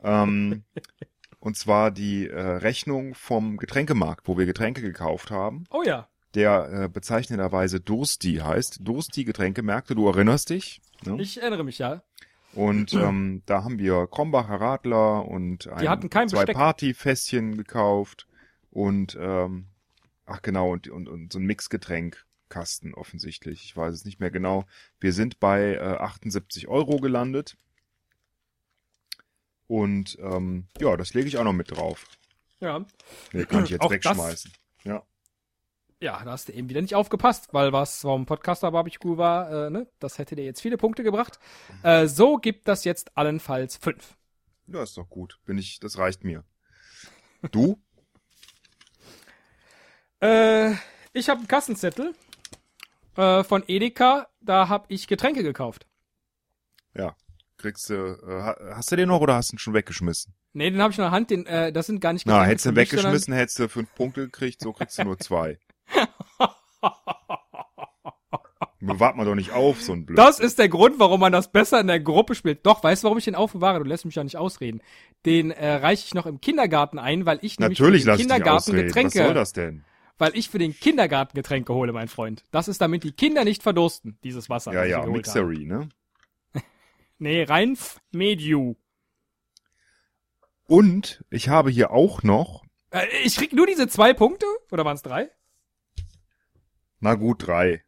Ähm, und zwar die äh, Rechnung vom Getränkemarkt, wo wir Getränke gekauft haben. Oh ja. der äh, bezeichnenderweise Dursti heißt. Dursti Getränkemärkte, du erinnerst dich. Ne? Ich erinnere mich, ja. Und ähm, da haben wir Krombacher Radler und ein, hatten kein zwei Besteck. Partyfässchen gekauft und ähm, ach genau und, und, und so ein Mixgetränkkasten offensichtlich. Ich weiß es nicht mehr genau. Wir sind bei äh, 78 Euro gelandet. Und ähm, ja, das lege ich auch noch mit drauf. Ja. Nee, kann ich jetzt Auch das- wegschmeißen. Ja. Ja, da hast du eben wieder nicht aufgepasst, weil was vom Podcaster Barbecue war, äh, ne, das hätte dir jetzt viele Punkte gebracht. Äh, so gibt das jetzt allenfalls fünf. Ja, ist doch gut. Bin ich, das reicht mir. Du? Äh, ich habe einen Kassenzettel äh, von Edeka, da habe ich Getränke gekauft. Ja. Kriegst du, äh, ha- hast du den noch oder hast du ihn schon weggeschmissen? Nee, den habe ich in der Hand, den, äh, das sind gar nicht Na, hättest du mich, sondern- weggeschmissen, hättest du fünf Punkte gekriegt, so kriegst du nur zwei. Bewahrt man doch nicht auf, so ein Blöd. Das ist der Grund, warum man das besser in der Gruppe spielt. Doch, weißt du, warum ich den aufbewahre? Du lässt mich ja nicht ausreden. Den äh, reiche ich noch im Kindergarten ein, weil ich nämlich Natürlich für den Kindergarten. Getränke, Was soll das denn? weil ich für den Kindergarten Getränke hole, mein Freund. Das ist damit die Kinder nicht verdursten, dieses Wasser. Ja, ja. Mixery, ne? Nee, Reinf Mediu. Und ich habe hier auch noch, Äh, ich krieg nur diese zwei Punkte? Oder waren es drei? na gut, drei.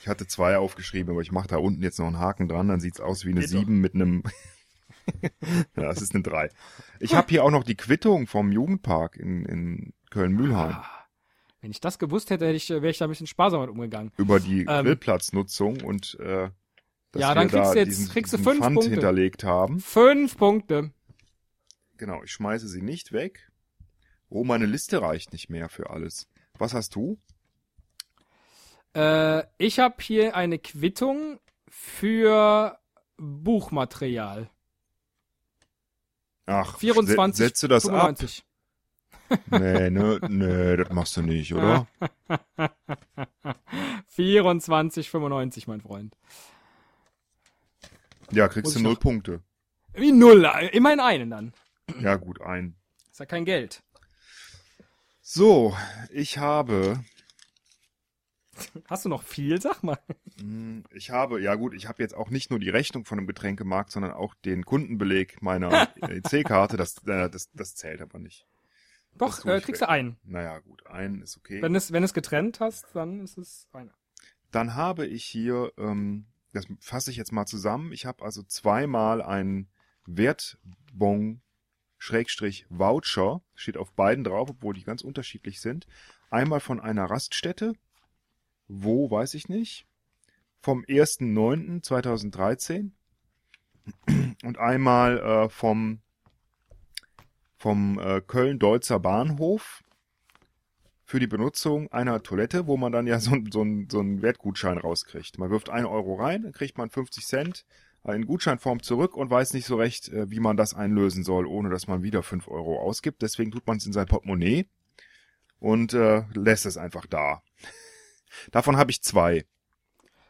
Ich hatte zwei aufgeschrieben, aber ich mache da unten jetzt noch einen Haken dran, dann sieht's aus wie eine Geht doch. sieben mit einem. ja, es ist eine drei. Ich habe hier auch noch die Quittung vom Jugendpark in, in Köln-Mühlheim Ah, wenn ich das gewusst hätte, hätte ich, wäre ich da ein bisschen sparsamer umgegangen. über die Ähm. Grillplatznutzung und äh, Ja, dann kriegst da du jetzt- diesen, kriegst du fünf Pfand Punkte. hinterlegt haben. Fünf Punkte. Genau, ich schmeiße sie nicht weg. Oh, meine Liste reicht nicht mehr für alles. Was hast du? Äh, ich habe hier eine Quittung für Buchmaterial. Ach, 24. se- setzt du das 95. ab? Nee, ne, nee, das machst du nicht, oder? 24,95, mein Freund. Ja, kriegst du null Punkte. Wie null, immerhin einen dann. Ja, gut, ein. Ist ja kein Geld. So, ich habe, Hast du noch viel, sag mal. hm, ich habe, ja gut, ich habe jetzt auch nicht nur die Rechnung von dem Getränkemarkt, sondern auch den Kundenbeleg meiner EC-Karte. Das, äh, das, das zählt aber nicht. Doch, äh, kriegst weg. du einen. Naja, gut, ein ist okay. Wenn es, wenn es getrennt hast, dann ist es einer. Dann habe ich hier, ähm, das fasse ich jetzt mal zusammen. Ich habe also zweimal einen Wertbon Schrägstrich Voucher, steht auf beiden drauf, obwohl die ganz unterschiedlich sind. Einmal von einer Raststätte, wo weiß ich nicht, vom 1.9.2013 und einmal äh, vom vom äh, Köln-Deutzer Bahnhof für die Benutzung einer Toilette, wo man dann ja so, so, so einen Wertgutschein rauskriegt. Man wirft einen Euro rein, dann kriegt man 50 Cent in Gutscheinform zurück und weiß nicht so recht, äh, wie man das einlösen soll, ohne dass man wieder 5 Euro ausgibt. Deswegen tut man es in sein Portemonnaie und äh, lässt es einfach da. Davon habe ich zwei.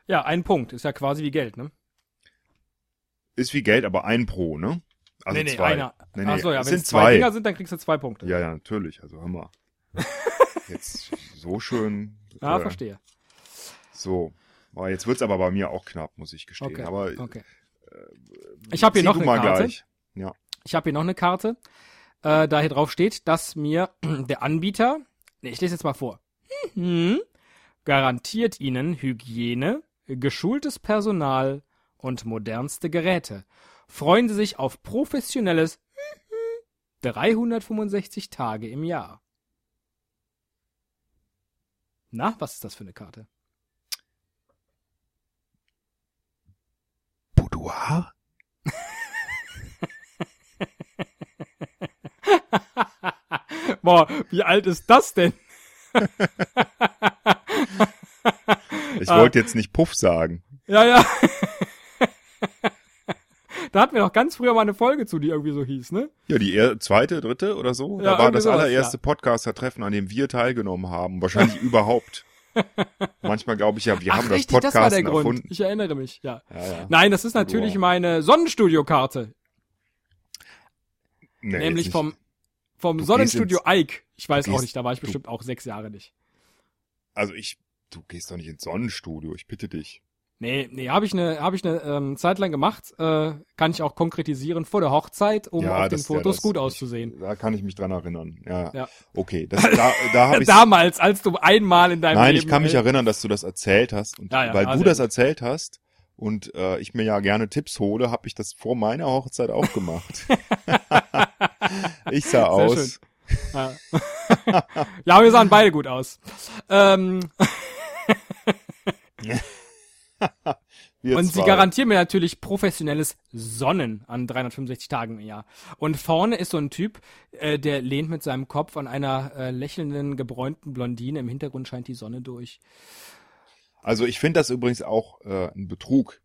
Ja, ein Punkt. Ist ja quasi wie Geld, ne? Ist wie Geld, aber ein pro, ne? Also nee, nee, zwei. einer. Nee, nee, Achso, ja, wenn sind es zwei zwei. Dinger sind, dann kriegst du zwei Punkte. Ja, ja, natürlich. Also hör mal. Jetzt so schön. Ja, äh, verstehe. So. Aber jetzt wird's aber bei mir auch knapp, muss ich gestehen. Okay, aber okay. Ich habe hier noch eine Karte. gleich. Ja. Ich habe hier noch eine Karte, äh, da hier drauf steht, dass mir der Anbieter, nee, ich lese jetzt mal vor, mhm, garantiert Ihnen Hygiene, geschultes Personal und modernste Geräte. Freuen Sie sich auf professionelles 365 Tage im Jahr. Na, was ist das für eine Karte? Boudoir? Boah, wie alt ist das denn? Ich Ah. wollte jetzt nicht Puff sagen. Ja, ja. Da hatten wir doch ganz früher mal eine Folge zu, die irgendwie so hieß, ne? Ja, die er zweite, dritte oder so. Ja, da war das sowas, allererste Podcaster-Treffen, an dem wir teilgenommen haben. Wahrscheinlich überhaupt. Manchmal glaube ich ja, wir haben das richtig, das war der Grund. erfunden. Ich erinnere mich, ja. Ja, ja. Nein, das ist natürlich meine Sonnenstudio-Karte. Nee, nämlich vom, vom Du Sonnenstudio gehst Ike. Ich weiß du auch gehst- nicht, da war ich du- bestimmt auch sechs Jahre nicht. Also ich, du gehst doch nicht ins Sonnenstudio, ich bitte dich. Nee, nee, habe ich eine hab ich eine ähm, Zeit lang gemacht. Äh, kann ich auch konkretisieren vor der Hochzeit, um Ja, auf den das- ja, Fotos das- gut ich- auszusehen. Da kann ich mich dran erinnern. Ja. Ja. Okay, das, da, da habe ich Damals, als du einmal in deinem Nein, Leben... ich kann mich äh, erinnern, dass du das erzählt hast. Und Ja, ja, weil ah, du sehr das erzählt hast und äh, ich mir ja gerne Tipps hole, habe ich das vor meiner Hochzeit auch gemacht. ich sah aus. Ja. ja, wir sahen beide gut aus. Ähm, Und sie zwei. garantieren mir natürlich professionelles Sonnen an 365 Tagen im Jahr. Und vorne ist so ein Typ, äh, der lehnt mit seinem Kopf an einer äh, lächelnden, gebräunten Blondine. Im Hintergrund scheint die Sonne durch. Also ich finde das übrigens auch äh, ein Betrug,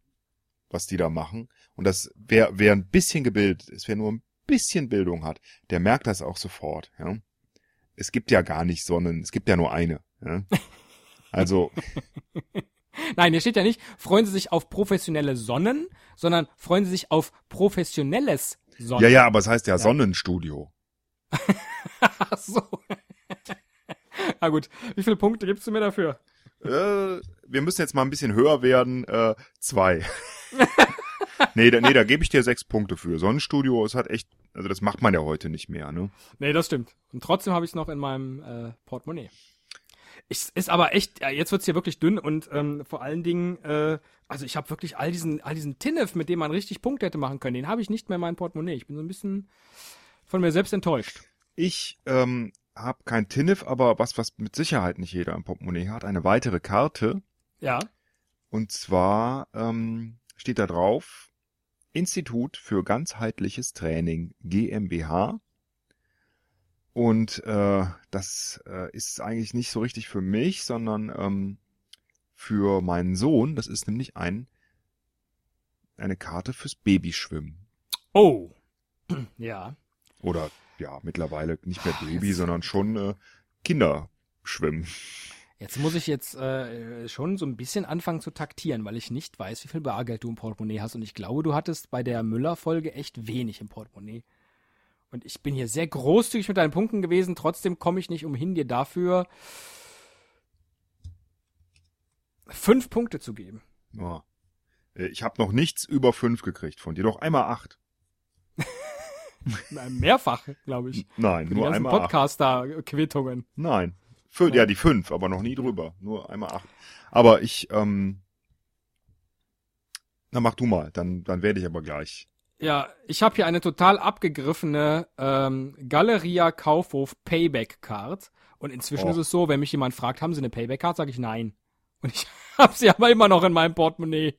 was die da machen. Und das wer wer ein bisschen gebildet ist, wer nur ein bisschen Bildung hat, der merkt das auch sofort. Ja? Es gibt ja gar nicht Sonnen, es gibt ja nur eine. Ja? Also Nein, hier steht ja nicht, freuen Sie sich auf professionelle Sonnen, sondern freuen Sie sich auf professionelles Sonnen. ja ja, aber es heißt ja, Sonnenstudio. Ach so. Na gut, wie viele Punkte gibst du mir dafür? Äh, wir müssen jetzt mal ein bisschen höher werden. Äh, zwei. nee, da, nee, da gebe ich dir sechs Punkte für. Sonnenstudio, es hat echt, also das macht man ja heute nicht mehr, ne? Nee, das stimmt. Und trotzdem habe ich es noch in meinem äh, Portemonnaie. Ich, ist aber echt, ja, jetzt wird's hier wirklich dünn und ähm, vor allen Dingen, äh, also ich habe wirklich all diesen, all diesen Tinnef, mit dem man richtig Punkte hätte machen können, den habe ich nicht mehr in meinem Portemonnaie. Ich bin so ein bisschen von mir selbst enttäuscht. Ich ähm, habe kein Tinnef, aber was, was mit Sicherheit nicht jeder im Portemonnaie hat, eine weitere Karte. Ja. Und zwar ähm, steht da drauf Institut für ganzheitliches Training GmbH. Und äh, das äh, ist eigentlich nicht so richtig für mich, sondern ähm, für meinen Sohn. Das ist nämlich ein eine Karte fürs Babyschwimmen. Oh. ja. Oder ja, mittlerweile nicht mehr Baby, sondern schon äh, Kinderschwimmen. Jetzt muss ich jetzt äh, schon so ein bisschen anfangen zu taktieren, weil ich nicht weiß, wie viel Bargeld du im Portemonnaie hast. Und ich glaube, du hattest bei der Müller-Folge echt wenig im Portemonnaie. Und ich bin hier sehr großzügig mit deinen Punkten gewesen. Trotzdem komme ich nicht umhin, dir dafür fünf Punkte zu geben. Ja. Äh, Ich habe noch nichts über fünf gekriegt von dir. Doch einmal acht. Mehrfach, glaube ich. Nein, Die nur ganzen einmal. Podcaster-Quittungen. Nein. Fün ja, die fünf, aber noch nie drüber. Nur einmal acht. Aber ich, ähm, na mach du mal, dann, dann werde ich aber gleich. Ja, ich habe hier eine total abgegriffene ähm, Galeria Kaufhof Payback Card. Und inzwischen Oh. ist es so, wenn mich jemand fragt, haben Sie eine Payback Card, sage ich nein. Und ich habe sie aber immer noch in meinem Portemonnaie.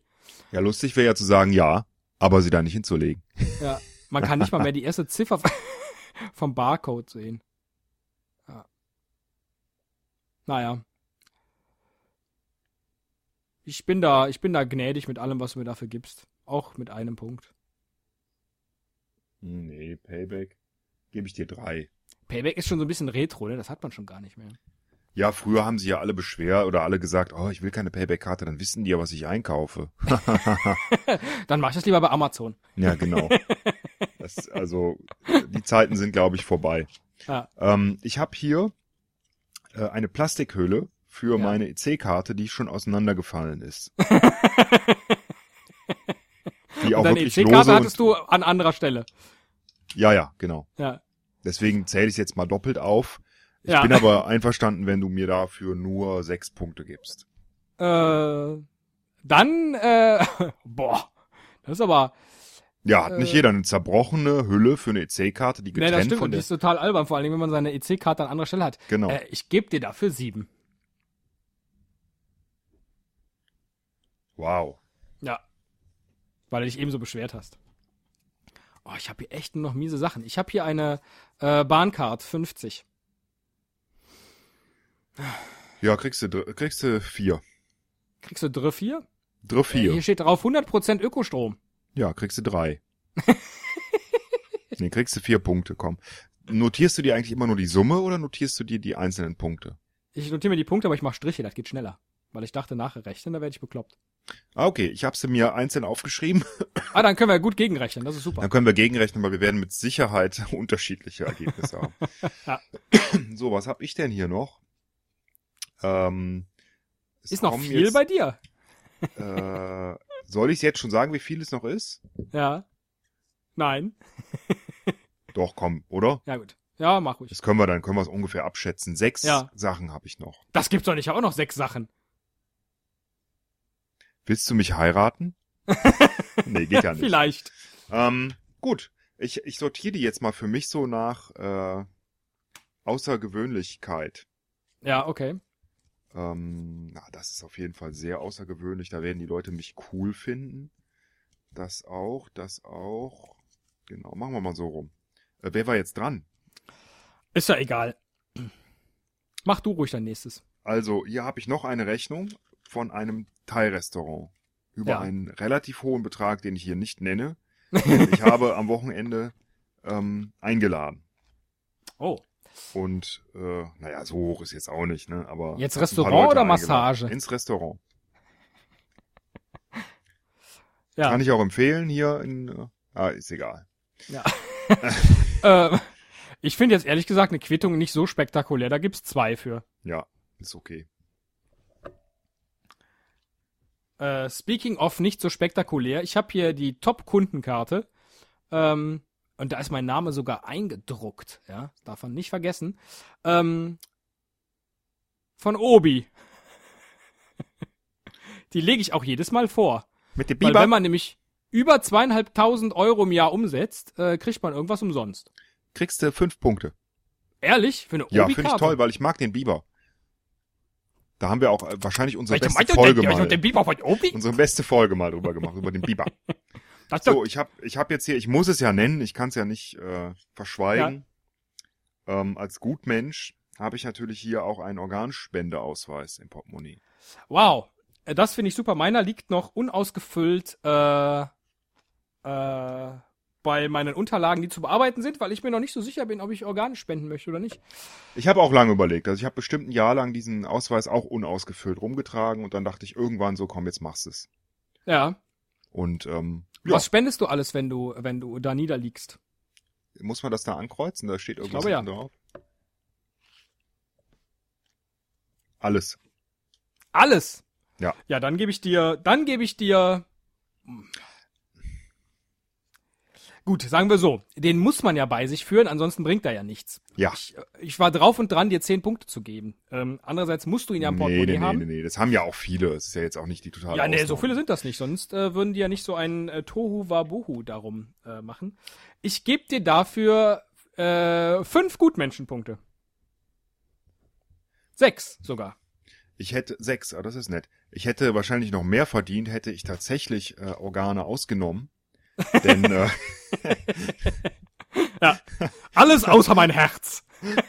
Ja, lustig wäre ja zu sagen, ja, aber sie da nicht hinzulegen. Ja, man kann nicht mal mehr die erste Ziffer vom Barcode sehen. Ja. Naja. Ich bin da, ich bin da gnädig mit allem, was du mir dafür gibst. Auch mit einem Punkt. Nee, Payback. Gebe ich dir drei. Payback ist schon so ein bisschen retro, ne? Das hat man schon gar nicht mehr. Ja, früher haben sie ja alle beschwert oder alle gesagt, oh, ich will keine Payback-Karte, dann wissen die ja, was ich einkaufe. Dann mach ich das lieber bei Amazon. Ja, genau. Das, also, die Zeiten sind, glaube ich, vorbei. Ja. Ähm, ich habe hier äh, eine Plastikhülle für Ja. meine EC-Karte, die schon auseinandergefallen ist. die auch Und deine wirklich EC-Karte lose hattest du an anderer Stelle. Ja, ja, genau. Ja. Deswegen zähle ich jetzt mal doppelt auf. Ich Ja. bin aber einverstanden, wenn du mir dafür nur sechs Punkte gibst. Äh, dann, äh, boah, das ist aber, Ja, hat nicht Äh. jeder eine zerbrochene Hülle für eine EC-Karte, die getrennt das stimmt, von und die der... ist total albern, vor Dingen, wenn man seine EC-Karte an anderer Stelle hat. Genau. Äh, ich gebe dir dafür sieben. Wow. Ja. Weil du dich ebenso beschwert hast. Oh, ich habe hier echt nur noch miese Sachen. Ich habe hier eine äh, Bahncard 50. Ja, kriegst du, kriegst du vier. Kriegst du Dr 4? Drei, Äh, vier. hier steht drauf 100% Ökostrom. Ja, kriegst du drei. nee, kriegst du vier Punkte, komm. Notierst du dir eigentlich immer nur die Summe oder notierst du dir die einzelnen Punkte? Ich notiere mir die Punkte, aber ich mache Striche, das geht schneller. Weil ich dachte, nachher rechnen, da werde ich bekloppt. Ah, okay, ich habe sie mir einzeln aufgeschrieben. Ah, dann können wir gut gegenrechnen, das ist super. Dann können wir gegenrechnen, weil wir werden mit Sicherheit unterschiedliche Ergebnisse haben. Ja. So, was habe ich denn hier noch? Ähm, Ist noch viel jetzt, bei dir. Äh, soll ich jetzt schon sagen, wie viel es noch ist? Ja. Nein. Doch, komm, oder? Ja, gut. Ja, mach ruhig. Das können wir dann, können wir es ungefähr abschätzen. Sechs Ja. Sachen habe ich noch. Das gibt's doch nicht, ich hab auch noch sechs Sachen. Willst du mich heiraten? nee, geht ja nicht. Vielleicht. Ähm, gut, ich, ich sortiere die jetzt mal für mich so nach äh, Außergewöhnlichkeit. Ja, okay. Ähm, na, das ist auf jeden Fall sehr außergewöhnlich. Da werden die Leute mich cool finden. Das auch, das auch. Genau, machen wir mal so rum. Äh, wer war jetzt dran? Ist ja egal. Mach du ruhig dein nächstes. Also, hier habe ich noch eine Rechnung von einem Thai-Restaurant über Ja. einen relativ hohen Betrag, den ich hier nicht nenne. Ich habe am Wochenende ähm, eingeladen. Oh. Und äh, naja, so hoch ist jetzt auch nicht, ne? Aber Jetzt Restaurant oder eingeladen. Massage? Ins Restaurant. Ja. Kann ich auch empfehlen hier in. Äh, ah, ist egal. äh, Ich finde jetzt ehrlich gesagt eine Quittung nicht so spektakulär. Da gibt's zwei für. Ja, ist okay. Äh, speaking of nicht so spektakulär, ich habe hier die Top-Kundenkarte. Ähm, und da ist mein Name sogar eingedruckt. Ja, darf man nicht vergessen. Ähm, von Obi. die lege ich auch jedes Mal vor. Mit dem Weil Biber wenn man nämlich über zweieinhalbtausend Euro im Jahr umsetzt, äh, kriegt man irgendwas umsonst. kriegst du fünf Punkte. Ehrlich? Für eine Ja, Obi-Karte? finde ich toll, weil ich mag den Biber. Da haben wir auch äh, wahrscheinlich unsere ich beste Folge der, mal, der Biber von Obi? unsere beste Folge mal drüber gemacht, über den Biber. Das So, ich habe ich hab jetzt hier, ich muss es ja nennen, ich kann es ja nicht äh, verschweigen. Ähm, als Gutmensch habe ich natürlich hier auch einen Organspendeausweis im Portemonnaie. Wow, Äh, das finde ich super. Meiner liegt noch unausgefüllt äh, äh, bei meinen Unterlagen, die zu bearbeiten sind, weil ich mir noch nicht so sicher bin, ob ich Organe spenden möchte oder nicht. Ich habe auch lange überlegt, also ich habe bestimmt ein Jahr lang diesen Ausweis auch unausgefüllt rumgetragen und dann dachte ich irgendwann so, komm, jetzt machst es. Ja. Und ähm, ja, Was spendest du alles, wenn du, wenn du da niederliegst? muss man das da ankreuzen? Da steht irgendwas glaube, ja. drauf. Alles. Alles. Ja. Ja, dann gebe ich dir, dann gebe ich dir. Gut, sagen wir so, den muss man ja bei sich führen, ansonsten bringt er ja nichts. Ja. Ich, ich war drauf und dran, dir zehn Punkte zu geben. Ähm, andererseits musst du ihn ja im nee, Portemonnaie nee, nee, haben. nee, nee, das haben ja auch viele. Es ist ja jetzt auch nicht die totale Ja, nee, so Ausnahme. viele sind das nicht, sonst äh, würden die ja nicht so ein äh, Tohu Wabohu darum äh, machen. Ich gebe dir dafür äh, fünf Gutmenschenpunkte. Sechs sogar. Ich hätte sechs, ah, das ist nett. Ich hätte wahrscheinlich noch mehr verdient, hätte ich tatsächlich äh, Organe ausgenommen. Denn äh, Alles außer mein Herz.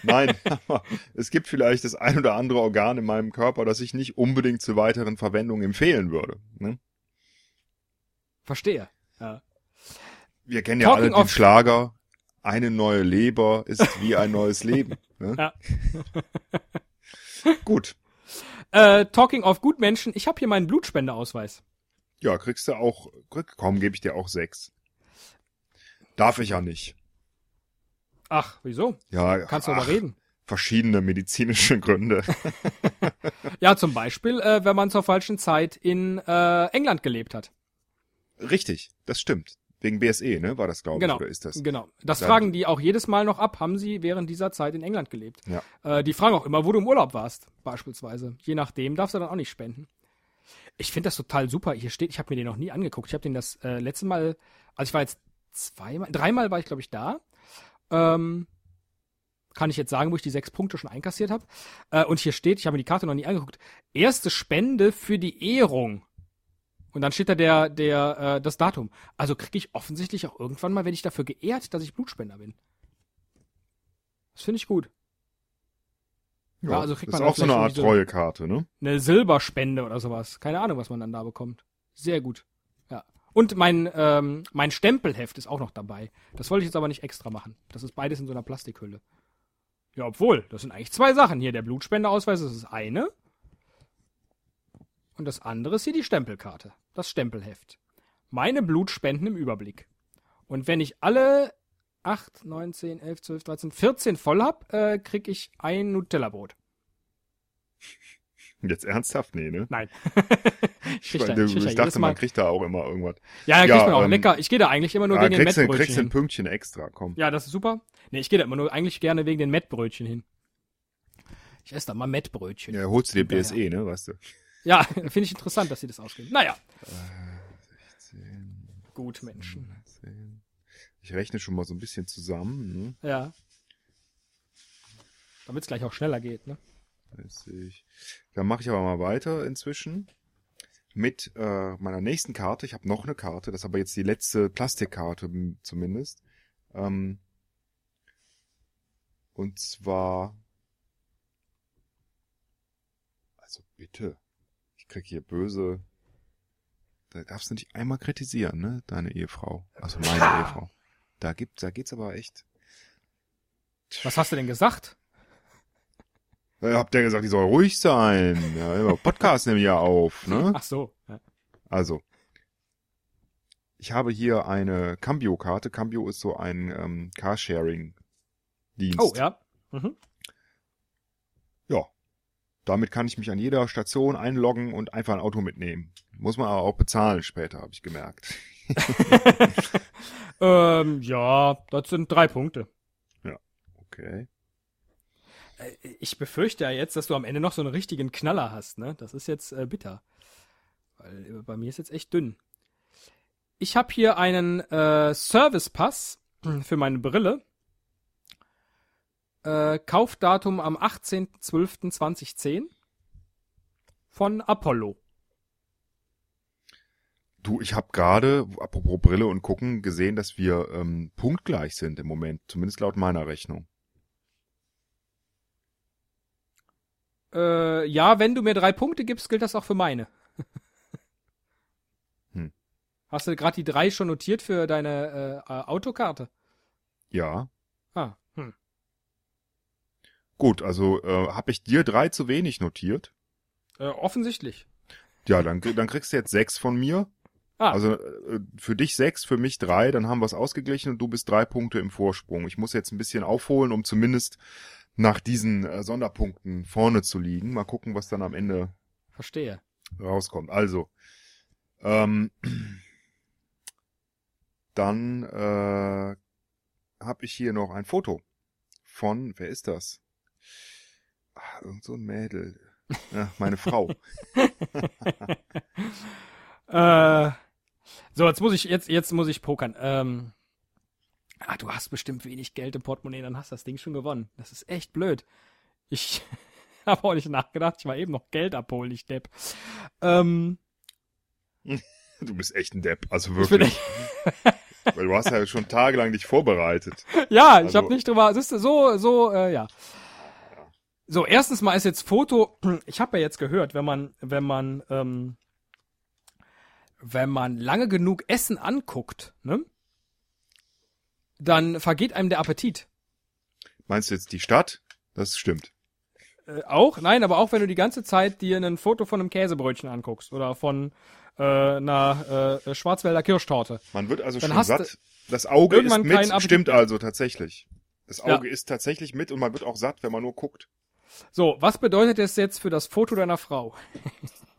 nein, aber es gibt vielleicht das ein oder andere Organ in meinem Körper, das ich nicht unbedingt zur weiteren Verwendung empfehlen würde. Ne? Verstehe. Ja. Wir kennen ja Talking alle den Schlager. Eine neue Leber ist wie ein neues Leben. Ne? Ja. Gut. Äh, talking of Gutmenschen, ich habe hier meinen Blutspendeausweis. Ja, kriegst du auch, komm, gebe ich dir auch sechs. Darf ich ja nicht. Ach, wieso? Ja, Kannst du ach, aber reden. Verschiedene medizinische Gründe. Ja, zum Beispiel, äh, wenn man zur falschen Zeit in äh, England gelebt hat. Richtig, das stimmt. Wegen BSE, ne, war das, glaube Genau. ich, oder ist das? Genau. Das Dann- fragen die auch jedes Mal noch ab. Haben sie während dieser Zeit in England gelebt? Ja. Äh, die fragen auch immer, wo du im Urlaub warst, beispielsweise. Je nachdem darfst du dann auch nicht spenden. Ich finde das total super. Hier steht, ich habe mir den noch nie angeguckt. Ich habe den das äh, letzte Mal, also ich war jetzt zweimal, dreimal war ich, glaube ich, da. Ähm, kann ich jetzt sagen, wo ich die sechs Punkte schon einkassiert habe. Äh, und hier steht, ich habe mir die Karte noch nie angeguckt, erste Spende für die Ehrung. Und dann steht da der, der, äh, das Datum. Also kriege ich offensichtlich auch irgendwann mal, werde ich dafür geehrt, dass ich Blutspender bin. Das finde ich gut. Ja, also kriegt das man ist auch so eine Art so- Treuekarte, ne? Eine Silberspende oder sowas. Keine Ahnung, was man dann da bekommt. Sehr gut. Ja. Und mein, ähm, mein Stempelheft ist auch noch dabei. Das wollte ich jetzt aber nicht extra machen. Das ist beides in so einer Plastikhülle. Ja, obwohl, das sind eigentlich zwei Sachen. Hier der Blutspendeausweis, das ist eine. Und das andere ist hier die Stempelkarte. Das Stempelheft. Meine Blutspenden im Überblick. Und wenn ich alle 8, 9, 10, 11, 12, 13, 14 voll hab, äh, krieg ich ein Nutella-Brot. Jetzt ernsthaft? Nee, ne? Nein. ich, Ich, da, ich, da ich dachte, man kriegt da auch immer irgendwas. Ja, ja, Ja, kriegt man auch ähm, lecker. Ich gehe da eigentlich immer nur Ah, wegen den du kriegst Mettbrötchen du ein hin. Pünktchen extra, komm. Ja, das ist super. Nee, ich gehe da immer nur eigentlich gerne wegen den Mettbrötchen hin. Ich esse da mal Mettbrötchen. Ja, holst du dir Ja, BSE, ne, weißt du? Ja, finde ich interessant, dass sie das ausgeben. Naja. Gut, Menschen. 10. Ich rechne schon mal so ein bisschen zusammen, ne? Ja. Damit es gleich auch schneller geht, ne? 30. Dann mache ich aber mal weiter inzwischen mit äh, meiner nächsten Karte. Ich habe noch eine Karte, das ist aber jetzt die letzte Plastikkarte zumindest. Ähm, und zwar, also bitte, ich krieg hier böse. Da darfst du nicht einmal kritisieren, ne, deine Ehefrau, also meine Ehefrau. Da gibt, da geht's aber echt. Was hast du denn gesagt? Äh, Habt ihr gesagt, die soll ruhig sein? Ja, immer Podcast nehmen ja auf, ne? Ach so. Ja. Also, ich habe hier eine Cambio-Karte. Cambio ist so ein ähm, Carsharing-Dienst, Dienst. Oh, ja. Mhm. Ja. Damit kann ich mich an jeder Station einloggen und einfach ein Auto mitnehmen. Muss man aber auch bezahlen später, habe ich gemerkt. Ähm, ja, das sind drei Punkte. Okay. Äh, Ich befürchte ja jetzt, dass du am Ende noch so einen richtigen Knaller hast, ne? Das ist jetzt äh, bitter. Weil äh, bei mir ist jetzt echt dünn. Ich habe hier einen äh, Service-Pass für meine Brille. Äh, Kaufdatum am 18.12.2010 von Apollo. Du, ich habe gerade, apropos Brille und gucken, gesehen, dass wir ähm, punktgleich sind im Moment, zumindest laut meiner Rechnung. Äh, ja, wenn du mir drei Punkte gibst, gilt das auch für meine. Hm. Hast du gerade die drei schon notiert für deine äh, Autokarte? Ja. Ah, hm. Gut, also äh, habe ich dir drei zu wenig notiert. Äh, offensichtlich. Ja, dann, dann kriegst du jetzt sechs von mir. Ah, Also äh, für dich sechs, für mich drei, dann haben wir es ausgeglichen und du bist drei Punkte im Vorsprung. Ich muss jetzt ein bisschen aufholen, um zumindest nach diesen äh, Sonderpunkten vorne zu liegen. Mal gucken, was dann am Ende verstehe. rauskommt. Also, ähm, dann äh, habe ich hier noch ein Foto von, wer ist das? Ah, irgend so ein Mädel. Ja, meine Frau. Äh, so, jetzt muss ich, jetzt, jetzt muss ich pokern. Ähm, ah, du hast bestimmt wenig Geld im Portemonnaie, dann hast du das Ding schon gewonnen. Das ist echt blöd. Ich habe auch nicht nachgedacht, ich war eben noch Geld abholen, ich Depp. Ähm, Du bist echt ein Depp, also ich wirklich. Weil du hast ja schon tagelang dich vorbereitet. ja, ich Also- habe nicht drüber, siehst du, so, so, äh, ja. So, erstens mal ist jetzt Foto, ich habe ja jetzt gehört, wenn man, wenn man, ähm, wenn man lange genug Essen anguckt, ne, dann vergeht einem der Appetit. Meinst du jetzt die Stadt? Das stimmt. Äh, auch? Nein, aber auch wenn du die ganze Zeit dir ein Foto von einem Käsebrötchen anguckst oder von äh, einer äh, Schwarzwälder Kirschtorte. Man wird also schon satt. Das Auge ist mit, stimmt also tatsächlich. Das Ja. Auge ist tatsächlich mit und man wird auch satt, wenn man nur guckt. So, was bedeutet das jetzt für das Foto deiner Frau?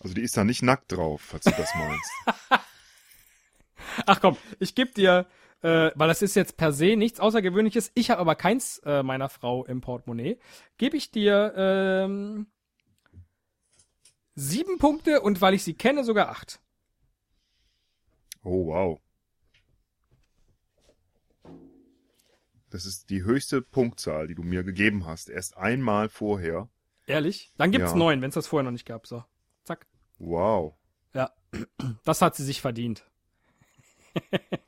Also die ist da nicht nackt drauf, falls du das meinst. Ach komm, ich geb dir, äh, weil das ist jetzt per se nichts Außergewöhnliches, ich habe aber keins äh, meiner Frau im Portemonnaie, gebe ich dir ähm, sieben Punkte und weil ich sie kenne, sogar acht. Oh, wow. Das ist die höchste Punktzahl, die du mir gegeben hast. Erst einmal vorher. Ehrlich? Dann gibt's Ja. neun, wenn es das vorher noch nicht gab. So. Wow. Ja, das hat sie sich verdient.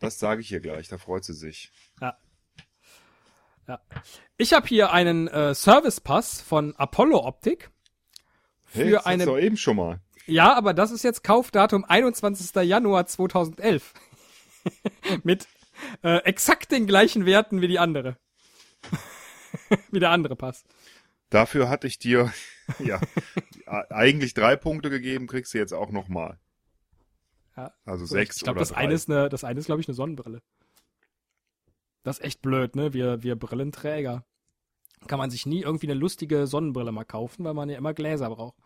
Das sage ich ihr gleich, da freut sie sich. Ich habe hier einen äh, Service-Pass von Apollo Optik. Hey, Für das eine- doch eben schon mal. Ja, aber das ist jetzt Kaufdatum 21. Januar 2011. Mit äh, exakt den gleichen Werten wie die andere. wie der andere Pass. Dafür hatte ich dir ja eigentlich drei Punkte gegeben, kriegst du jetzt auch nochmal. Ja, Also So, sechs ich glaube, das drei. eine ist eine, das eine ist glaube ich eine Sonnenbrille. Das ist echt blöd, ne? Wir wir Brillenträger. Kann man sich nie irgendwie eine lustige Sonnenbrille mal kaufen, weil man ja immer Gläser braucht.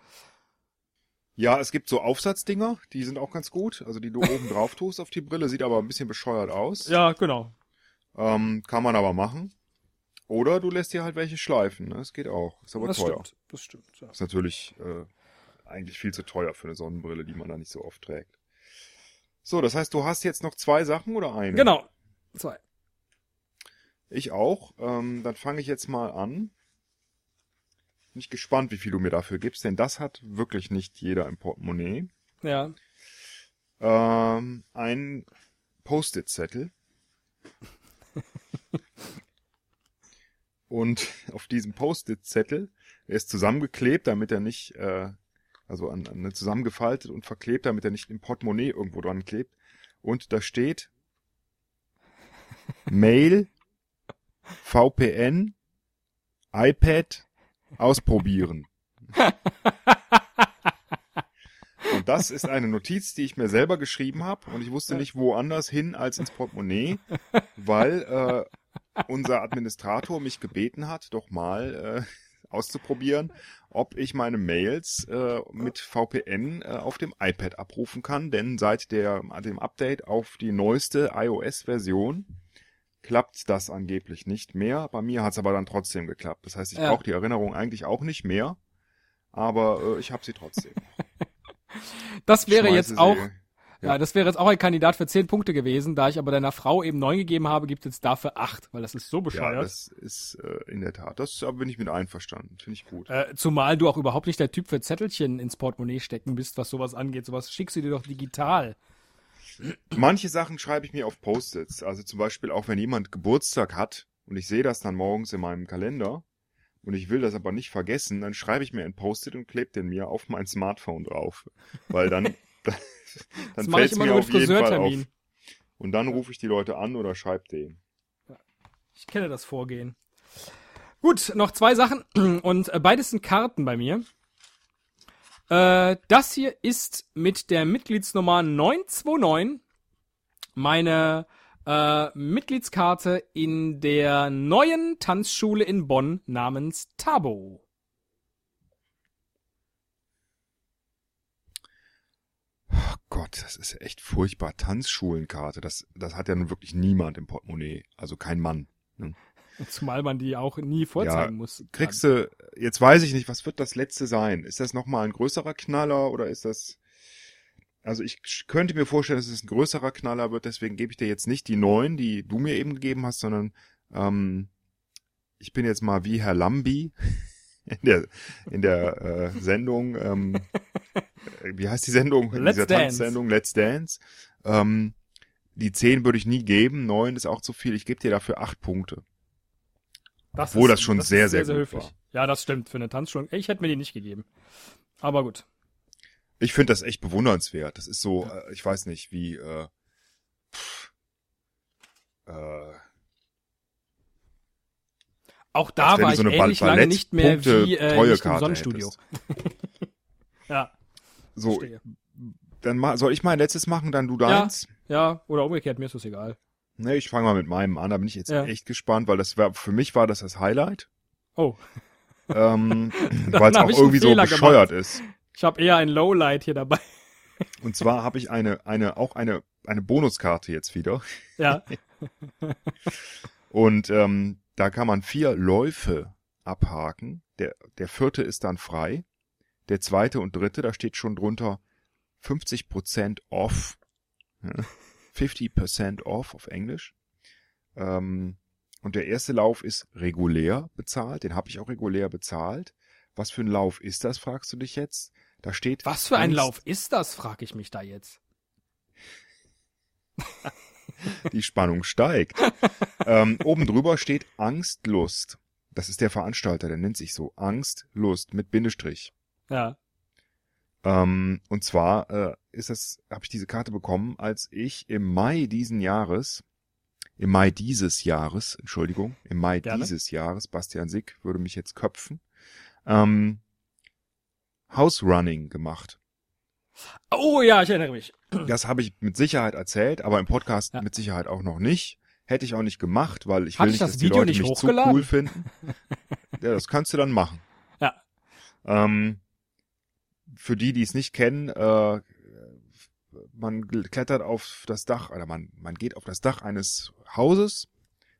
Ja, es gibt so Aufsatzdinger, die sind auch ganz gut. Also die du oben drauf tust auf die Brille, sieht aber ein bisschen bescheuert aus. Ja, genau. Ähm, kann man aber machen. Oder du lässt dir halt welche schleifen, ne? Das geht auch. Ist aber das teuer. stimmt. Das stimmt. Ja. Ist natürlich äh, eigentlich viel zu teuer für eine Sonnenbrille, die man da nicht so oft trägt. So, das heißt, du hast jetzt noch zwei Sachen oder eine? Genau. Zwei. Ich auch. Ähm, dann fange ich jetzt mal an. Bin ich gespannt, wie viel du mir dafür gibst, denn das hat wirklich nicht jeder im Portemonnaie. Ja. Ähm, ein Post-it-Zettel. Und auf diesem Post-it-Zettel, er ist zusammengeklebt, damit er nicht, äh, also an, an, zusammengefaltet und verklebt, damit er nicht im Portemonnaie irgendwo dran klebt. Und da steht Mail, VPN, iPad, ausprobieren. Und Und das ist eine Notiz, die ich mir selber geschrieben habe und ich wusste nicht woanders hin als ins Portemonnaie, weil äh, unser Administrator mich gebeten hat, doch mal äh, auszuprobieren, ob ich meine Mails äh, mit VPN äh, auf dem iPad abrufen kann, denn seit der, dem Update auf die neueste iOS-Version klappt das angeblich nicht mehr. Bei mir hat es aber dann trotzdem geklappt. Das heißt, ich Ja. brauche die Erinnerung eigentlich auch nicht mehr, aber äh, ich habe sie trotzdem. Das wäre Schmeiße jetzt sie- auch, ja. ja. das wäre jetzt auch ein Kandidat für 10 Punkte gewesen, da ich aber deiner Frau eben 9 gegeben habe, gibt es dafür 8, weil das ist so Ja, bescheuert. das ist äh, in der Tat. Das aber bin ich mit einverstanden. Finde ich gut. äh, zumal du auch überhaupt nicht der Typ für Zettelchen ins Portemonnaie stecken bist, was sowas angeht. Sowas schickst du dir doch digital. Manche Sachen schreibe ich mir auf Post-its. Also zum Beispiel auch, wenn jemand Geburtstag hat und ich sehe das dann morgens in meinem Kalender und ich will das aber nicht vergessen, dann schreibe ich mir ein Post-it und klebe den mir auf mein Smartphone drauf. Weil dann, dann fällt ich es immer mir auf mit jeden Fall auf. Friseurtermin. Und dann rufe ich die Leute an oder schreibe denen. Ich kenne das Vorgehen. Gut, noch zwei Sachen und äh, beides sind Karten bei mir. Äh, das hier ist mit der Mitgliedsnummer 929 meine äh, Mitgliedskarte in der neuen Tanzschule in Bonn namens Tabo. Oh Gott, das ist echt furchtbar. Tanzschulenkarte, das, das hat ja nun wirklich niemand im Portemonnaie. Also kein Mann. Zumal man die auch nie vorzeigen Ja, muss. Kriegst du, jetzt weiß ich nicht, was wird das letzte sein? Ist das nochmal ein größerer Knaller oder ist das, also ich könnte mir vorstellen, dass es ein größerer Knaller wird, deswegen gebe ich dir jetzt nicht die neun, die du mir eben gegeben hast, sondern ähm, ich bin jetzt mal wie Herr Lambi in der, in der äh, Sendung, ähm, äh, wie heißt die Sendung? In Let's dieser Dance. Tanzsendung Let's Dance. Ähm, die zehn würde ich nie geben, neun ist auch zu viel, ich gebe dir dafür acht Punkte. Das Obwohl ist- das schon ist sehr, sehr gut höflich. war. Ja, das stimmt für eine Tanzschule. Ich hätte mir die nicht gegeben. Aber gut. Ich finde das echt bewundernswert. Das ist so, äh, ich weiß nicht, wie äh, pff, äh, Auch da war ich so ähnlich lange nicht mehr Ballett-Punkte- wie äh, nicht im Sonnenstudio. ja, so. verstehe. Dann ma soll ich mein letztes machen, dann du Ja. deins? Ja, oder umgekehrt, mir ist das egal. Ne, ich fange mal mit meinem an. Da bin ich jetzt Ja. echt gespannt, weil das war für mich war das das Highlight, Oh, ähm, weil es auch irgendwie so bescheuert ist. ich habe eher ein Lowlight hier dabei. Und zwar habe ich eine, eine, auch eine, eine Bonuskarte jetzt wieder. Ja, Und ähm, da kann man vier Läufe abhaken. Der, der vierte ist dann frei. Der zweite und dritte, da steht schon drunter 50% off. Ja, 50% off auf Englisch. Ähm, und der erste Lauf ist regulär bezahlt. Den habe ich auch regulär bezahlt. Was für ein Lauf ist das, fragst du dich jetzt? Da steht. was für ein Lauf ist das, frage ich mich da jetzt. Die Spannung steigt. ähm, oben drüber steht Angst, Lust. Das ist der Veranstalter, der nennt sich so. Angst, Lust mit Bindestrich. Ja, Ähm, und zwar äh, ist das, habe ich diese Karte bekommen, als ich im Mai diesen Jahres, im Mai dieses Jahres, Entschuldigung, im Mai Gerne. dieses Jahres, Bastian Sick würde mich jetzt köpfen, ähm, House Running gemacht. Oh ja, ich erinnere mich. Das habe ich mit Sicherheit erzählt, aber im Podcast Ja. mit Sicherheit auch noch nicht. Hätte ich auch nicht gemacht, weil ich Hat will ich nicht, das dass die Video Leute nicht mich zu hochgeladen? cool finden. ja, das kannst du dann machen. Ja. Ähm, für die, die es nicht kennen, äh, man klettert auf das Dach, oder man, man geht auf das Dach eines Hauses.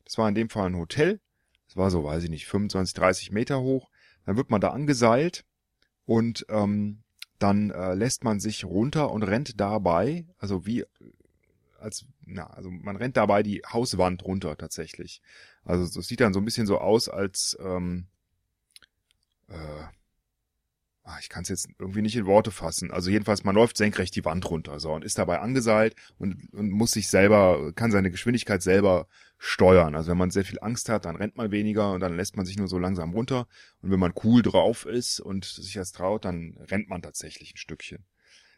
Das war in dem Fall ein Hotel. Das war so, weiß ich nicht, 25, 30 Meter hoch. Dann wird man da angeseilt und ähm, dann äh, lässt man sich runter und rennt dabei, also wie als na, also man rennt dabei die Hauswand runter tatsächlich. Also das sieht dann so ein bisschen so aus, als ähm, äh, ah, ich kann es jetzt irgendwie nicht in Worte fassen. Also jedenfalls, man läuft senkrecht die Wand runter so und ist dabei angeseilt und, und muss sich selber, kann seine Geschwindigkeit selber steuern. Also wenn man sehr viel Angst hat, dann rennt man weniger und dann lässt man sich nur so langsam runter. Und wenn man cool drauf ist und sich das traut, dann rennt man tatsächlich ein Stückchen.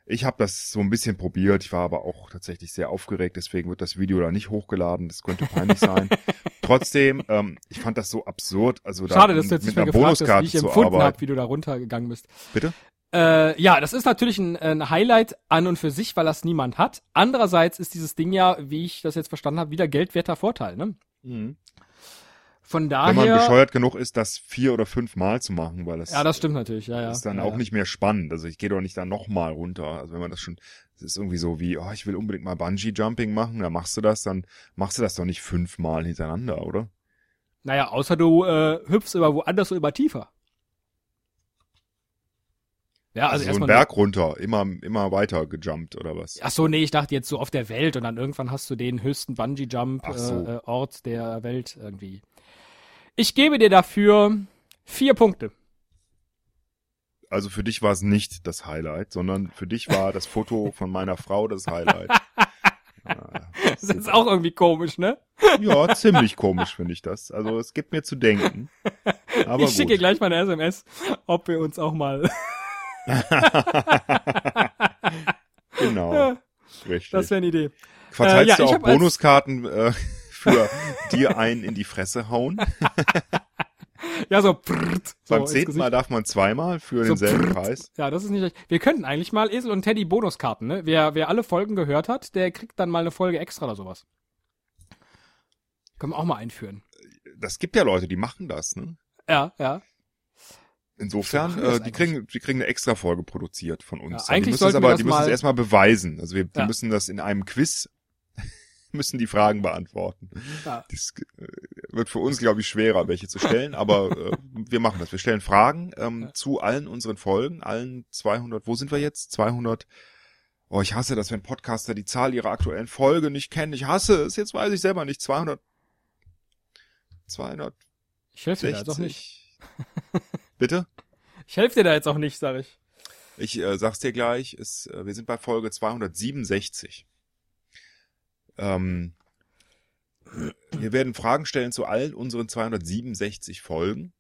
Ich habe das so ein bisschen probiert, ich war aber auch tatsächlich sehr aufgeregt, deswegen wird das Video da nicht hochgeladen, das könnte peinlich sein. Trotzdem, ähm, ich fand das so absurd, also Schade, da dass du jetzt nicht mehr gefragt hast, wie ich empfunden habe, wie du da runtergegangen bist. Bitte? Äh, ja, das ist natürlich ein, ein Highlight an und für sich, weil das niemand hat. Andererseits ist dieses Ding ja, wie ich das jetzt verstanden habe, wieder geldwerter Vorteil. Ne? Mhm. Von Wenn man daher. bescheuert genug ist, das vier oder fünf Mal zu machen, weil das, Ja, das stimmt natürlich. Ja, ja. ist dann ja, auch ja. nicht mehr spannend. Also ich gehe doch nicht da nochmal runter. Also wenn man das schon, das ist irgendwie so wie, oh, ich will unbedingt mal Bungee-Jumping machen, dann machst du das, dann machst du das doch nicht fünfmal hintereinander, oder? Naja, außer du äh, hüpfst über woanders oder über tiefer. Ja, also, Also, so einen. Berg runter, immer, immer weiter gejumpt oder was? Ach so, nee, ich dachte jetzt so auf der Welt und dann irgendwann hast du den höchsten so. Bungee-Jump-Ort äh, Ort der Welt irgendwie. Ich gebe dir dafür vier Punkte. Also für dich war es nicht das Highlight, sondern für dich war das Foto von meiner Frau das Highlight. Ja, Das ist auch irgendwie komisch, ne? ja, ziemlich komisch finde ich das. Also es gibt mir zu denken. Aber ich schicke gleich mal eine SMS, ob wir uns auch mal. genau. Richtig. das wäre eine Idee. Verteilst Äh, ja, du auch Bonuskarten äh, für dir einen in die Fresse hauen? Ja, so. Prrrt, so Beim zehnten. Mal darf man zweimal für So denselben prrrt. Preis. Ja, das ist nicht schlecht. Wir könnten eigentlich mal Esel und Teddy Bonuskarten, ne? Wer, wer alle Folgen gehört hat, der kriegt dann mal eine Folge extra oder sowas. Können wir auch mal einführen. Das gibt ja Leute, die machen das. Ne? Ja, ja. Insofern, wir äh, die kriegen, die kriegen eine extra Folge produziert von uns. Ja, die eigentlich müssen es wir aber, die müssen es mal- erstmal beweisen. Also wir, die Ja. müssen das in einem Quiz, müssen die Fragen beantworten. Ja. Das äh, wird für uns, glaube ich, schwerer, welche zu stellen, aber äh, wir machen das. Wir stellen Fragen ähm, Ja. zu allen unseren Folgen, allen 200, wo sind wir jetzt? 200, oh, ich hasse das, wenn Podcaster die Zahl ihrer aktuellen Folge nicht kennen. Ich hasse es, jetzt weiß ich selber nicht. 200, 260. Ich helfe dir da jetzt auch nicht. Bitte? Ich helfe dir da jetzt auch nicht, sag ich. Ich äh, sag's dir gleich, es, äh, wir sind bei Folge 267. Ähm, wir werden Fragen stellen zu allen unseren 267 Folgen.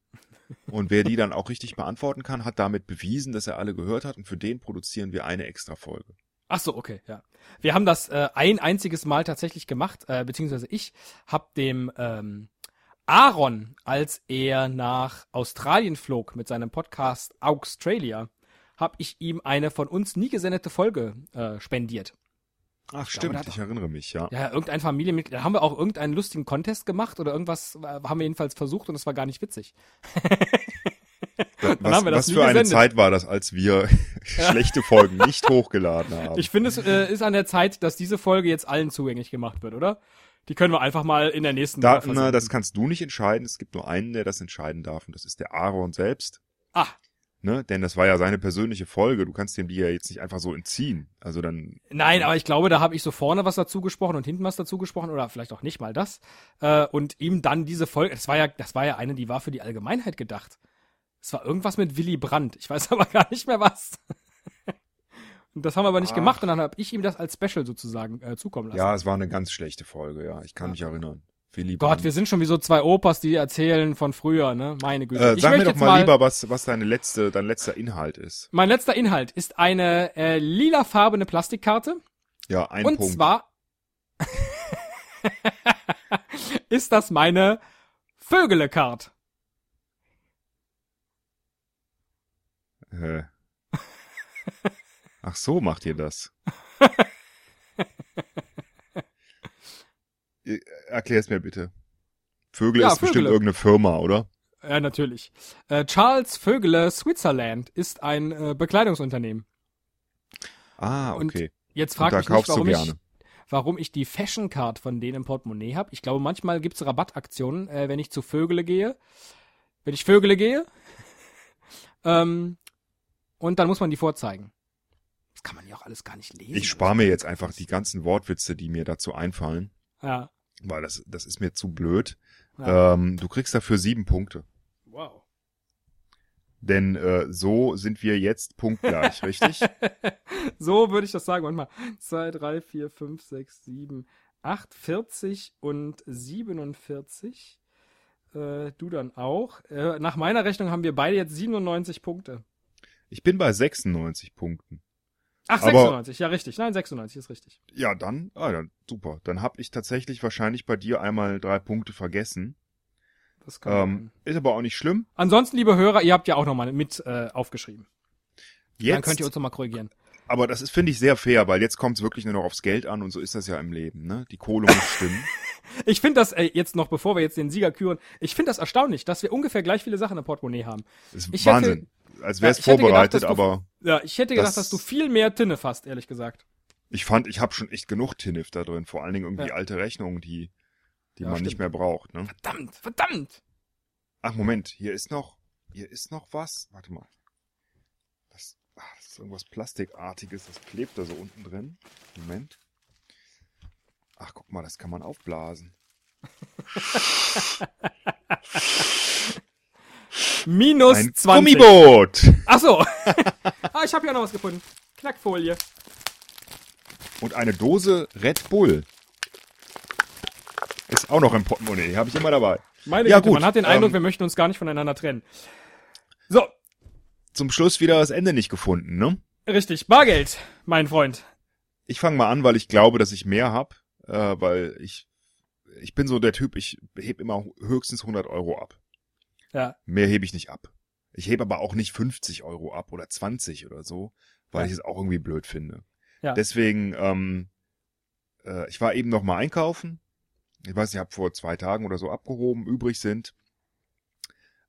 Und wer die dann auch richtig beantworten kann, hat damit bewiesen, dass er alle gehört hat. Und für den produzieren wir eine extra Folge. Ach so, okay, ja. Wir haben das äh, ein einziges Mal tatsächlich gemacht, äh, beziehungsweise ich hab dem ähm, Aaron, als er nach Australien flog mit seinem Podcast Australia, hab ich ihm eine von uns nie gesendete Folge äh, spendiert. Ach, glaube, stimmt, hat ich er- erinnere mich, ja. Ja, irgendein Familienmitglied. Da haben wir auch irgendeinen lustigen Contest gemacht oder irgendwas äh, haben wir jedenfalls versucht und es war gar nicht witzig. was haben wir das was für eine gesendet. Zeit war das, als wir schlechte Folgen nicht hochgeladen haben? Ich finde, es äh, ist an der Zeit, dass diese Folge jetzt allen zugänglich gemacht wird, oder? Die können wir einfach mal in der nächsten da, Woche na, das kannst du nicht entscheiden. Es gibt nur einen, der das entscheiden darf, und das ist der Aaron selbst. Ah, Ne? Denn das war ja seine persönliche Folge. Du kannst dem die ja jetzt nicht einfach so entziehen. Also dann, Nein, aber ich glaube, da habe ich so vorne was dazu gesprochen und hinten was dazu gesprochen oder vielleicht auch nicht mal das. Äh, und ihm dann diese Folge, das war ja, das war ja eine, die war für die Allgemeinheit gedacht. Es war irgendwas mit Willy Brandt. Ich weiß aber gar nicht mehr was. und das haben wir aber nicht Ach. gemacht und dann habe ich ihm das als Special sozusagen äh, zukommen lassen. ja, es war eine ganz schlechte Folge, ja. Ich kann mich erinnern. Willy Gott, wir sind schon wie so zwei Opas, die erzählen von früher, ne? Meine Güte. äh, ich sag mir doch jetzt mal, lieber, was, was deine letzte, dein letzter Inhalt ist. Mein letzter Inhalt ist eine äh, lilafarbene Plastikkarte. Ja, ein und Punkt. zwar ist das meine Vögele-Card. Äh. Ach so, macht ihr das. Äh, Erklär's mir bitte. Vögel Ja, ist bestimmt Vögele. irgendeine Firma, oder? Ja, natürlich. Äh, Charles Vögele Switzerland ist ein äh, Bekleidungsunternehmen. Ah, Und okay. Jetzt Und frag da mich nicht, warum ich, warum ich die Fashion Card von denen im Portemonnaie habe. Ich glaube, manchmal gibt's Rabattaktionen, äh, wenn ich zu Vögele gehe. Wenn ich Vögele gehe. ähm, und dann muss man die vorzeigen. Das kann man ja auch alles gar nicht lesen. Ich spare mir jetzt einfach die ganzen Wortwitze, die mir dazu einfallen, Ja. Weil das, das ist mir zu blöd. ja. Ähm, du kriegst dafür sieben Punkte. Wow. Denn äh, so sind wir jetzt punktgleich, richtig? So würde ich das sagen. Manchmal 2, 3, 4, 5, 6, 7, 8, 40 und 47. Äh, du dann auch. Äh, nach meiner Rechnung haben wir beide jetzt 97 Punkte. Ich bin bei 96 Punkten. Ach, Aber- 96, ja richtig. Nein, 96 ist richtig. Ja, dann, ah, dann super. Dann habe ich tatsächlich wahrscheinlich bei dir einmal drei Punkte vergessen. Das kann Ähm, ist aber auch nicht schlimm. Ansonsten, liebe Hörer, ihr habt ja auch nochmal mit äh, aufgeschrieben. Jetzt, Dann könnt ihr uns nochmal korrigieren. aber das ist, finde ich, sehr fair, weil jetzt kommt es wirklich nur noch aufs Geld an und so ist das ja im Leben, ne? Die Kohle muss stimmen. Ich finde das, äh, jetzt noch, bevor wir jetzt den Sieger küren, ich finde das erstaunlich, dass wir ungefähr gleich viele Sachen im Portemonnaie haben. Das ist Ich hätte- Wahnsinn. Als wäre es Ja, hätte gedacht, vorbereitet, du- aber Ja, ich hätte gedacht, Das- dass du viel mehr Tinne fasst, ehrlich gesagt. ich fand, ich habe schon echt genug Tinnif da drin. Vor allen Dingen irgendwie Ja. alte Rechnungen, die, die Ja, man stimmt. nicht mehr braucht, ne? Verdammt, verdammt! Ach, Moment, hier ist noch, hier ist noch was. Warte mal. Das, ah, das ist irgendwas Plastikartiges, das klebt da so unten drin. Moment. Ach, guck mal, das kann man aufblasen. Minus Ein 20. Gummiboot! Ach so. ich habe ja noch was gefunden. Knackfolie. Und eine Dose Red Bull. Ist auch noch im Portemonnaie, habe ich immer dabei. Meine Ja, Güte, gut, man hat den Eindruck, ähm, wir möchten uns gar nicht voneinander trennen. So, Zum Schluss wieder das Ende nicht gefunden, ne? richtig. Bargeld, mein Freund. Ich fange mal an, weil ich glaube, dass ich mehr hab, äh, weil ich ich bin so der Typ, ich heb immer höchstens 100 Euro ab. Ja, Mehr hebe ich nicht ab. Ich hebe aber auch nicht 50 Euro ab oder 20 oder so, weil Ja. ich es auch irgendwie blöd finde. Ja. Deswegen, ähm, äh, ich war eben noch mal einkaufen. Ich weiß, ich habe vor zwei Tagen oder so abgehoben. Übrig sind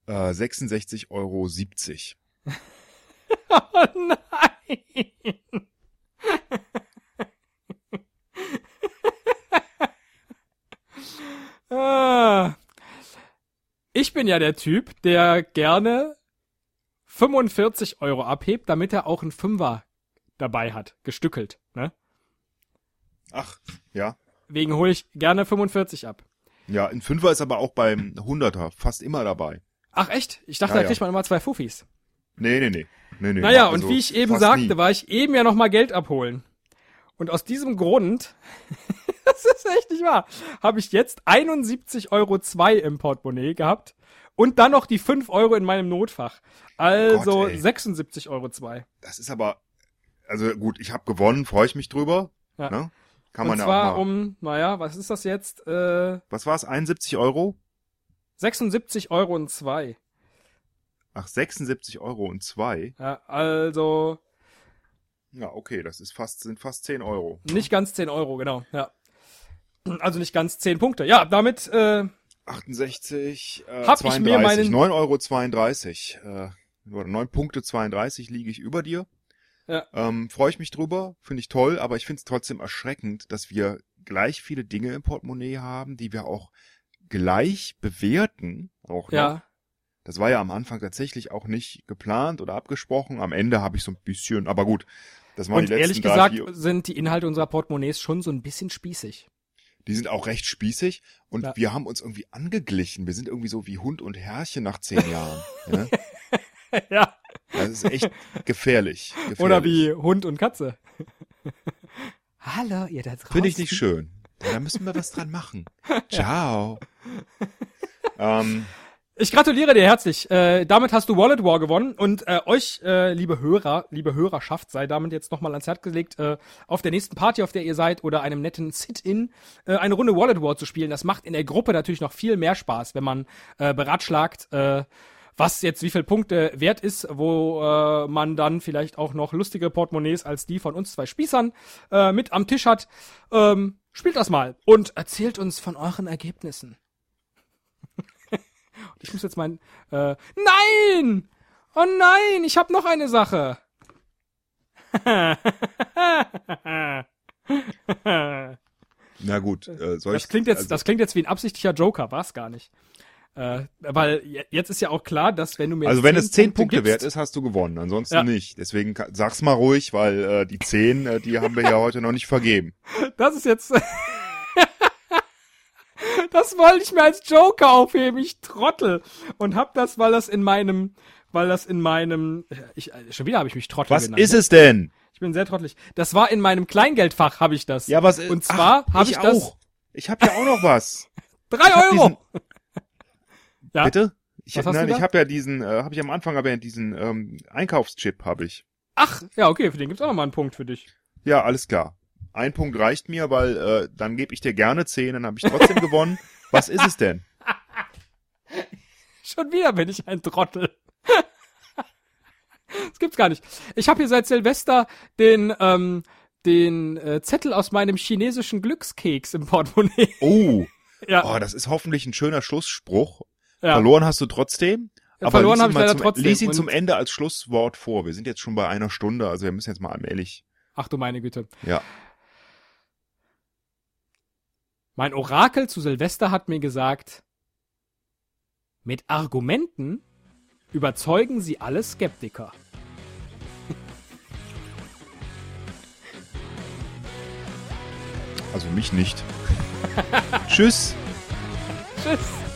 äh, 66,70 Euro. Oh nein. Ah. Ich bin ja der Typ, der gerne 45 Euro abhebt, damit er auch einen Fünfer dabei hat, gestückelt. Ne? Ach, ja. Wegen hole ich gerne 45 ab. Ja, ein Fünfer ist aber auch beim 100er fast immer dabei. Ach echt? Ich dachte, Ja, da ja. kriegt man immer zwei Fuffis. Nee, nee, nee. nee, nee Naja, also und wie ich eben sagte, nie. war ich eben ja noch mal Geld abholen. Und aus diesem Grund, das ist echt nicht wahr, habe ich jetzt 71,02 Euro im Portemonnaie gehabt und dann noch die 5 Euro in meinem Notfach. Also Gott, ey. 76,02 Euro. Das ist aber, also gut, ich habe gewonnen, freue ich mich drüber. Ja. Ne? Kann und man ja zwar auch mal. um, naja, was ist das jetzt? Äh, Was war's? 71 Euro? 76 Euro und zwei. Ach, 76 Euro und zwei. Ja, also Ja, okay, das ist fast, sind fast 10 Euro. nicht ganz 10 Euro, genau. Ja. Also nicht ganz 10 Punkte. Ja, damit äh, 68, äh, Hab ich mir 32, meinen- 9 Euro 32, äh, oder 9 Punkte 32 liege ich über dir. Ja. Ähm, Freue ich mich drüber, finde ich toll, aber ich finde es trotzdem erschreckend, dass wir gleich viele Dinge im Portemonnaie haben, die wir auch gleich bewerten. Auch noch. ja, Das war ja am Anfang tatsächlich auch nicht geplant oder abgesprochen. Am Ende habe ich so ein bisschen, aber gut, das waren und die letzten ehrlich drei, gesagt vier, sind die Inhalte unserer Portemonnaies schon so ein bisschen spießig. Die sind auch recht spießig und Ja. wir haben uns irgendwie angeglichen. Wir sind irgendwie so wie Hund und Herrchen nach zehn Jahren. ja? ja. Das ist echt gefährlich. gefährlich. Oder wie Hund und Katze. Hallo, ihr da draußen. Finde ich nicht schön. Da müssen wir was dran machen. Ciao. ähm, Ich gratuliere dir herzlich. Äh, damit hast du Wallet War gewonnen und äh, euch, äh, liebe Hörer, liebe Hörerschaft, sei damit jetzt nochmal ans Herz gelegt, äh, auf der nächsten Party, auf der ihr seid oder einem netten Sit-In, äh, eine Runde Wallet War zu spielen. Das macht in der Gruppe natürlich noch viel mehr Spaß, wenn man äh, beratschlagt, äh, was jetzt wie viel Punkte wert ist, wo äh, man dann vielleicht auch noch lustige Portemonnaies als die von uns zwei Spießern äh, mit am Tisch hat. Ähm, spielt das mal und erzählt uns von euren Ergebnissen. Ich muss jetzt mein. Äh, nein! Oh nein, ich habe noch eine Sache. na gut, äh, soll Das ich, klingt jetzt, also, das klingt jetzt wie ein absichtlicher Joker, war's gar nicht. Äh, weil je- jetzt ist ja auch klar, dass wenn du mir also wenn es 10 Punkte gibst, wert ist, hast du gewonnen. Ansonsten Ja. nicht. Deswegen sag's mal ruhig, weil äh, die 10, äh, die haben wir ja heute noch nicht vergeben. das ist jetzt. Das wollte ich mir als Joker aufheben, ich Trottel. Und hab das, weil das in meinem, weil das in meinem, ich, äh, schon wieder habe ich mich Trottel Was genannt. ist es denn? Ich bin sehr trottelig. Das war in meinem Kleingeldfach, habe ich das. Ja, was ist Und zwar habe ich, das. auch. Ich habe ja auch noch was. Drei Euro! Ja? Bitte? Ich, Was hast nein, ich habe ja diesen, äh, habe ich am Anfang aber ja diesen ähm, Einkaufschip habe ich. Ach, ja, okay, für den gibt's auch noch mal einen Punkt für dich. Ja, alles klar. Ein Punkt reicht mir, weil äh, dann gebe ich dir gerne 10, dann habe ich trotzdem gewonnen. Was ist es denn? Schon wieder bin ich ein Trottel. Das gibt's gar nicht. Ich habe hier seit Silvester den ähm, den äh, Zettel aus meinem chinesischen Glückskeks im Portemonnaie. Oh, ja, oh, das ist hoffentlich ein schöner Schlussspruch. ja. Verloren hast du trotzdem. Aber Verloren habe ich leider zum, trotzdem. Lies ihn zum Ende als Schlusswort vor. Wir sind jetzt schon bei einer Stunde, also wir müssen jetzt mal allmählich. Ach du meine Güte. Ja. Mein Orakel zu Silvester hat mir gesagt, mit Argumenten überzeugen sie alle Skeptiker. Also mich nicht. Tschüss. Tschüss.